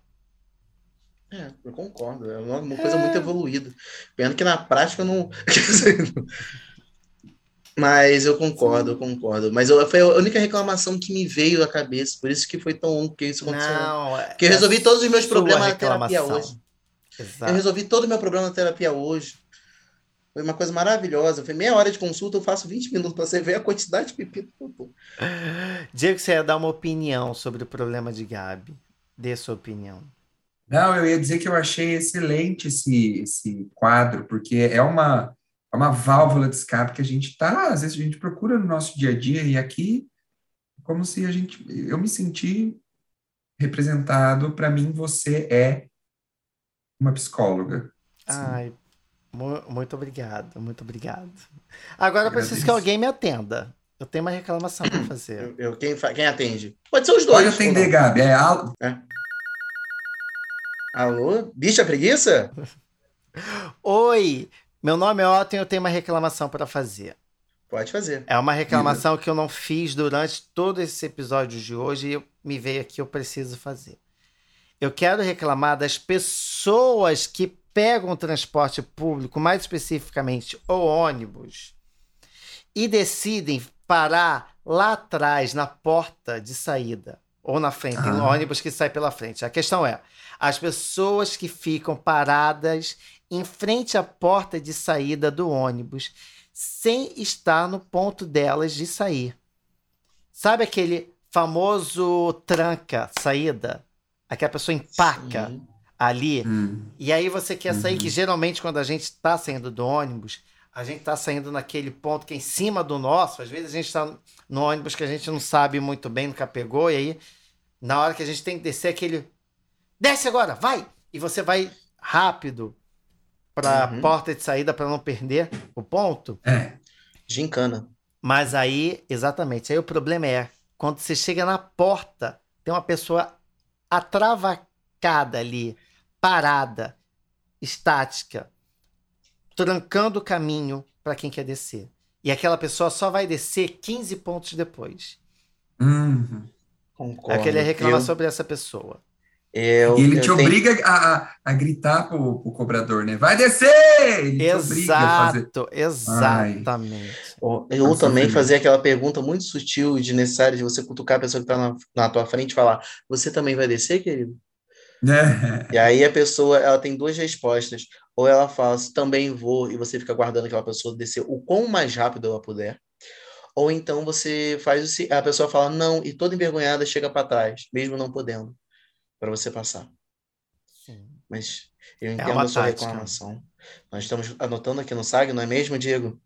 É, eu concordo. É uma uma coisa muito evoluída. Pena que na prática eu não. Mas eu concordo, eu concordo. Mas eu, foi a única reclamação que me veio à cabeça. Por isso que foi tão longo que isso aconteceu. Não, é Porque eu resolvi todos os meus problemas na terapia hoje. Eu Exato. resolvi todo o meu problema na terapia hoje. Foi uma coisa maravilhosa. Foi meia hora de consulta, eu faço 20 minutos para você ver a quantidade de pepino que eu tô. Diego, que você ia dar uma opinião sobre o problema de Gabi. Dê sua opinião. Não, eu ia dizer que eu achei excelente esse, esse quadro, porque é uma, é uma válvula de escape que a gente tá, às vezes a gente procura no nosso dia a dia, e aqui, como se a gente, eu me senti representado, para mim você é uma psicóloga. Sim. Ai, muito obrigado, muito obrigado. Agora eu preciso que alguém me atenda. Eu tenho uma reclamação para fazer. Eu, eu- quem, fa- quem atende? Pode ser os dois. Pode atender? Gabi, é al- Alô? Bicha preguiça? Oi, meu nome é Otto e eu tenho uma reclamação para fazer. Pode fazer. É uma reclamação que eu não fiz durante todo esse episódio de hoje e eu- me veio aqui, eu preciso fazer. Eu quero reclamar das pessoas que pegam o transporte público, mais especificamente o ônibus, e decidem parar lá atrás, na porta de saída, ou na frente, tem Ah. ônibus que sai pela frente. A questão é, as pessoas que ficam paradas em frente à porta de saída do ônibus, sem estar no ponto delas de sair. Sabe aquele famoso tranca, saída? Aquela pessoa empaca Sim. Ali. Hum, E aí você quer sair, Uhum. que geralmente quando a gente está saindo do ônibus, a gente está saindo naquele ponto que é em cima do nosso. Às vezes a gente está no ônibus que a gente não sabe muito bem, nunca pegou, e aí na hora que a gente tem que descer aquele. Desce agora, vai! E você vai rápido para a Uhum. porta de saída para não perder o ponto. é, Gincana. Mas aí, exatamente, aí o problema é quando você chega na porta, tem uma pessoa atravacada ali, parada, estática, trancando o caminho para quem quer descer. E aquela pessoa só vai descer 15 pontos depois. uhum. Concordo. Eu queria reclamar Eu- sobre essa pessoa. eu- E ele eu te tenho- obriga a, a, a gritar pro, pro cobrador, né? Vai descer! Ele te obriga a fazer. Exato, exatamente. Ou- Eu também fazer aquela pergunta muito sutil e desnecessária de você cutucar a pessoa que está na, na tua frente e falar: Você também vai descer, querido? Né? E aí a pessoa ela tem duas respostas. Ou ela fala, também vou, e você fica aguardando aquela pessoa descer o quão mais rápido ela puder. Ou então você faz o se- a pessoa fala não, e toda envergonhada chega para trás, mesmo não podendo, para você passar. Sim. Mas eu entendo uma a sua tática. reclamação. Nós estamos anotando aqui no SAG, não é mesmo, Diego?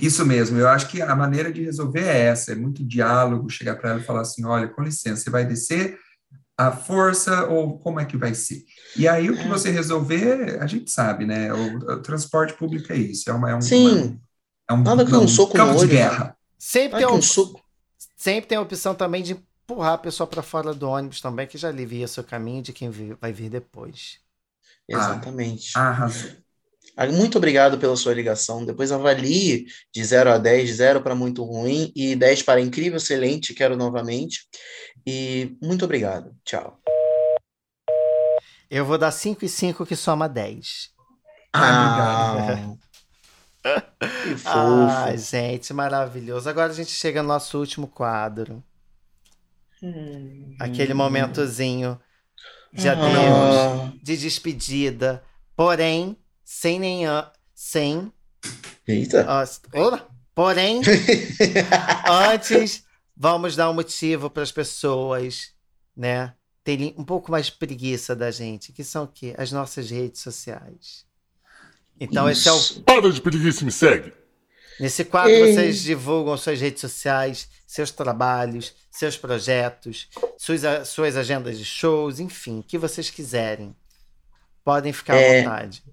Isso mesmo, eu acho que a maneira de resolver é essa, é muito diálogo, chegar para ela e falar assim, olha, com licença, você vai descer a força ou como é que vai ser? E aí o que É. você resolver, a gente sabe, né? O, o transporte público é isso, é uma é um, Sim, é um, nada que um soco campo no de olho, guerra. Sempre Ai, tem, um op- suco. sempre tem a opção também de empurrar a pessoa para fora do ônibus também, que já alivia seu caminho de quem vai vir depois. Exatamente. Arrasou. Ah, Muito obrigado pela sua ligação. Depois avalie de 0 a 10, de 0 para muito ruim e 10 para incrível, excelente, quero novamente. E muito obrigado. Tchau. Eu vou dar 5 e 5 que soma 10. Ah, que fofo. Gente, maravilhoso. Agora a gente chega no nosso último quadro. Hum. Aquele momentozinho de Ah. adeus, de despedida. Porém, sem a- Sem. Eita. ah, opa! porém, antes, vamos dar um motivo para as pessoas, né? Terem um pouco mais de preguiça da gente, que são o quê? As nossas redes sociais. Então, esse é o Isso. Para de preguiça me segue. Nesse quadro, Ei. vocês divulgam suas redes sociais, seus trabalhos, seus projetos, suas, suas agendas de shows, enfim, o que vocês quiserem. Podem ficar É. à vontade.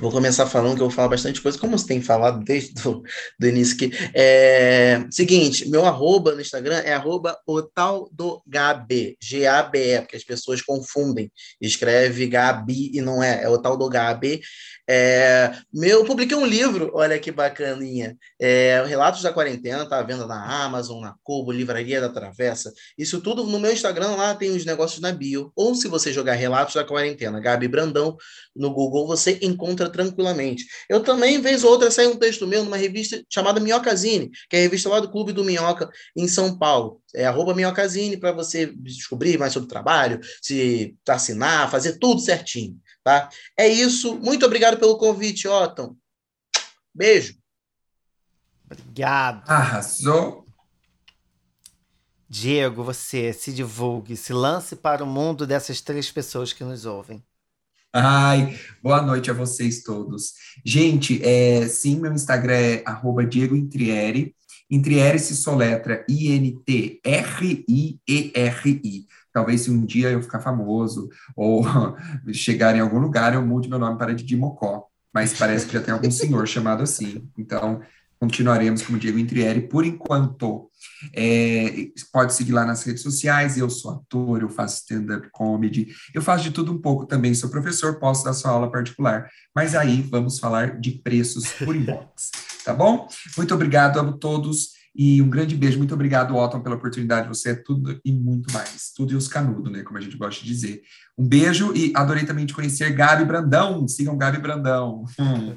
Vou começar falando que eu vou falar bastante coisa, como você tem falado desde do, do início aqui. É, seguinte, meu arroba no Instagram é arroba o tal do Gabi, G-A-B-E, porque as pessoas confundem. Escreve Gabi e não é, é o tal do Gabi. É, meu, eu publiquei um livro, olha que bacaninha. É, Relatos da Quarentena, tá à venda na Amazon, na Kobo, Livraria da Travessa. Isso tudo no meu Instagram, lá tem os negócios na bio. Ou se você jogar Relatos da Quarentena, Gabi Brandão, no Google, você encontra tranquilamente. Eu também, vez ou outra, sai um texto meu numa revista chamada Minhocazine, que é a revista lá do Clube do Minhoca, em São Paulo. É arroba Minhocazine para você descobrir mais sobre o trabalho, se assinar, fazer tudo certinho, tá? É isso. Muito obrigado pelo convite, Otton. Beijo. Obrigado. Arrasou. Diego, você se divulgue, se lance para o mundo dessas três pessoas que nos ouvem. Ai, boa noite a vocês todos. Gente, é, sim, meu Instagram é arroba Diego Intrieri. Intrieri se soletra I-N-T-R-I-E-R-I. Talvez se um dia eu ficar famoso ou chegar em algum lugar, eu mude meu nome para Didi Mocó. Mas parece que já tem algum senhor chamado assim. Então, continuaremos como Diego Intrieri por enquanto. É, pode seguir lá nas redes sociais. Eu sou ator, eu faço stand-up comedy, eu faço de tudo um pouco também. Sou professor, posso dar sua aula particular. Mas aí vamos falar de preços por inbox, tá bom? Muito obrigado, amo todos. E um grande beijo. Muito obrigado, Otton, pela oportunidade. Você é tudo e muito mais. Tudo e os canudos, né? Como a gente gosta de dizer. Um beijo e adorei também te conhecer, Gabi Brandão. Sigam Gabi Brandão. Hum.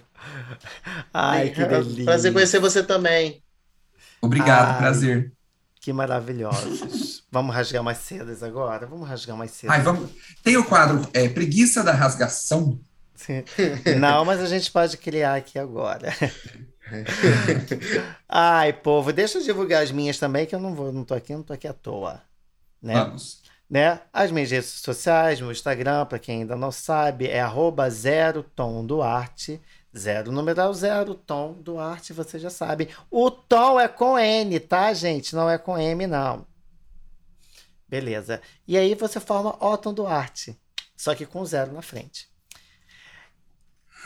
Ai, que delícia. Prazer conhecer você também. Obrigado, Ai. prazer. Que maravilhosos. Vamos rasgar mais cedas agora? Vamos rasgar mais cedo. Ai, vamos. Tem o quadro é, Preguiça da Rasgação. Não, mas a gente pode criar aqui agora. Ai, povo, deixa eu divulgar as minhas também, que eu não vou, não tô aqui, não tô aqui à toa. Né? Vamos. né? As minhas redes sociais, meu Instagram, para quem ainda não sabe, é arroba zero tom Duarte. Zero numeral zero, tom Duarte, você já sabe. O tom é com N, tá, gente? Não é com M, não. Beleza. E aí você forma Otton Duarte, só que com zero na frente.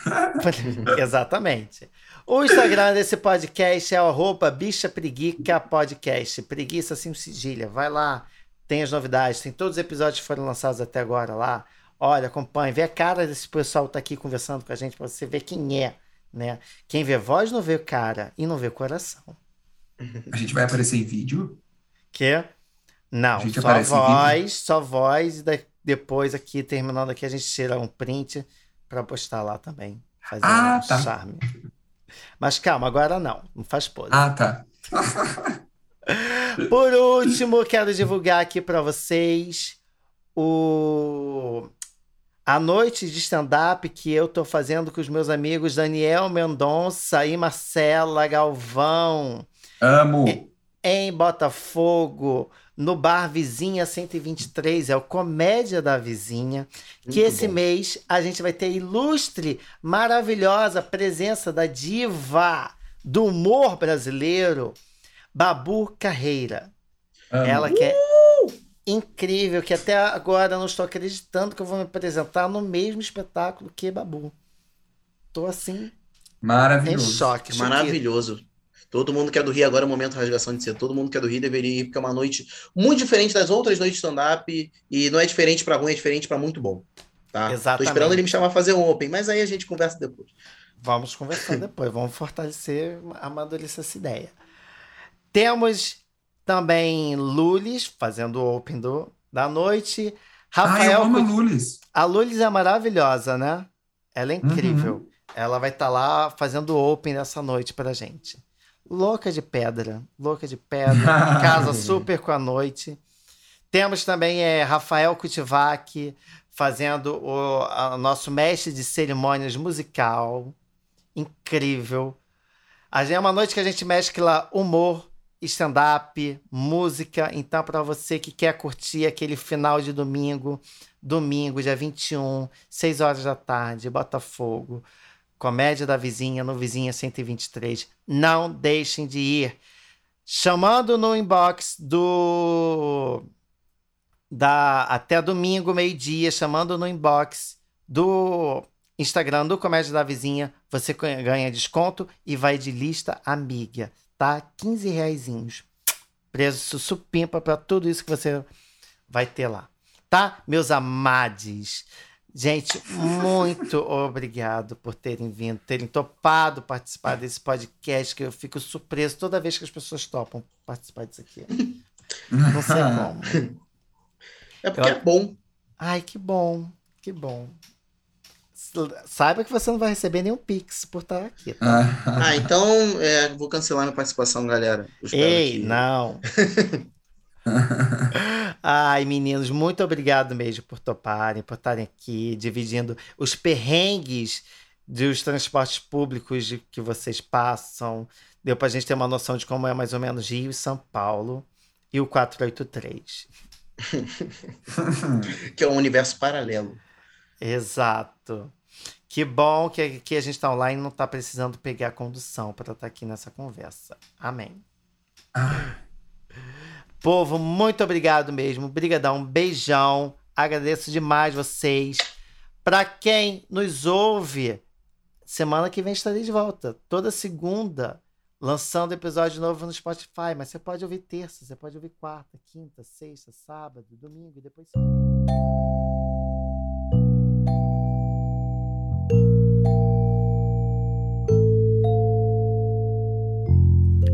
Exatamente. O Instagram desse podcast é o arroba bicha preguiça podcast. Preguiça assim cedilha. Vai lá, tem as novidades, tem todos os episódios que foram lançados até agora lá. Olha, acompanhe, vê a cara desse pessoal que tá aqui conversando com a gente para você ver quem é, né? Quem vê voz não vê cara e não vê coração. A gente vai aparecer em vídeo? Que? Não, A gente só voz, só voz e da- depois aqui, terminando aqui, a gente tira um print para postar lá também. Fazer Ah, um tá. charme. Mas calma, agora não, não faz pose. Ah, tá. Por último, quero divulgar aqui para vocês o a noite de stand-up que eu tô fazendo com os meus amigos Daniel Mendonça e Marcela Galvão Amo. em Botafogo, no bar Vizinha 123, é o Comédia da Vizinha, que Muito esse bom. mês a gente vai ter ilustre, maravilhosa presença da diva do humor brasileiro, Babu Carreira. amo. Ela que é incrível, que até agora não estou acreditando que eu vou me apresentar no mesmo espetáculo que Babu. Tô assim, em Maravilhoso. choque. Todo mundo que é do Rio agora é o momento de rasgação de ser. Todo mundo que é do Rio deveria ir, porque é uma noite muito diferente das outras noites de stand-up. E não é diferente para ruim, é diferente para muito bom. Tá? Exatamente. Tô esperando ele me chamar a fazer um Open, mas aí a gente conversa depois. Vamos conversar depois, vamos fortalecer, amadurecer essa ideia. Temos também Lulis fazendo o Open do, da noite. Ah, eu Rafael, amo a Lulis. a Lulis é maravilhosa, né? Ela é incrível. Uhum. Ela vai estar lá fazendo o Open dessa noite pra gente. Louca de pedra, louca de pedra, casa super com a noite. Temos também é, Rafael Kutivac fazendo o a- nosso mestre de cerimônias musical. Incrível. A gente- É uma noite que a gente mescla humor, stand-up, música. Então, para você que quer curtir aquele final de domingo, domingo, dia 21, 6 horas da tarde, Botafogo, Comédia da Vizinha, no Vizinha 123. Não deixem de ir. Chamando no inbox do. Da, até domingo, meio-dia, chamando no inbox do Instagram do Comédia da Vizinha, você ganha desconto e vai de lista amiga, tá? 15 reaisinhos. Preço supimpa para tudo isso que você vai ter lá, tá? Meus amades. Gente, muito obrigado por terem vindo, terem topado participar desse podcast, que eu fico surpreso toda vez que as pessoas topam participar disso aqui. Não sei como. É porque Eu- é bom. Ai, que bom, que bom. Saiba que você não vai receber nenhum pix por estar aqui. tá? Ah, então é, vou cancelar minha participação, galera. Ei, que- não. Ai, meninos, muito obrigado mesmo por toparem, por estarem aqui, dividindo os perrengues dos transportes públicos de- que vocês passam. Deu pra gente ter uma noção de como é mais ou menos Rio e São Paulo e o 483. Que é um universo paralelo. Exato. Que bom que, que a gente está online e não está precisando pegar a condução para estar aqui nessa conversa. Amém. Povo, muito obrigado mesmo. Brigadão, um beijão. Agradeço demais vocês. Para quem nos ouve, semana que vem estarei de volta. Toda segunda, lançando episódio novo no Spotify. Mas você pode ouvir terça, você pode ouvir quarta, quinta, sexta, sábado, domingo e depois.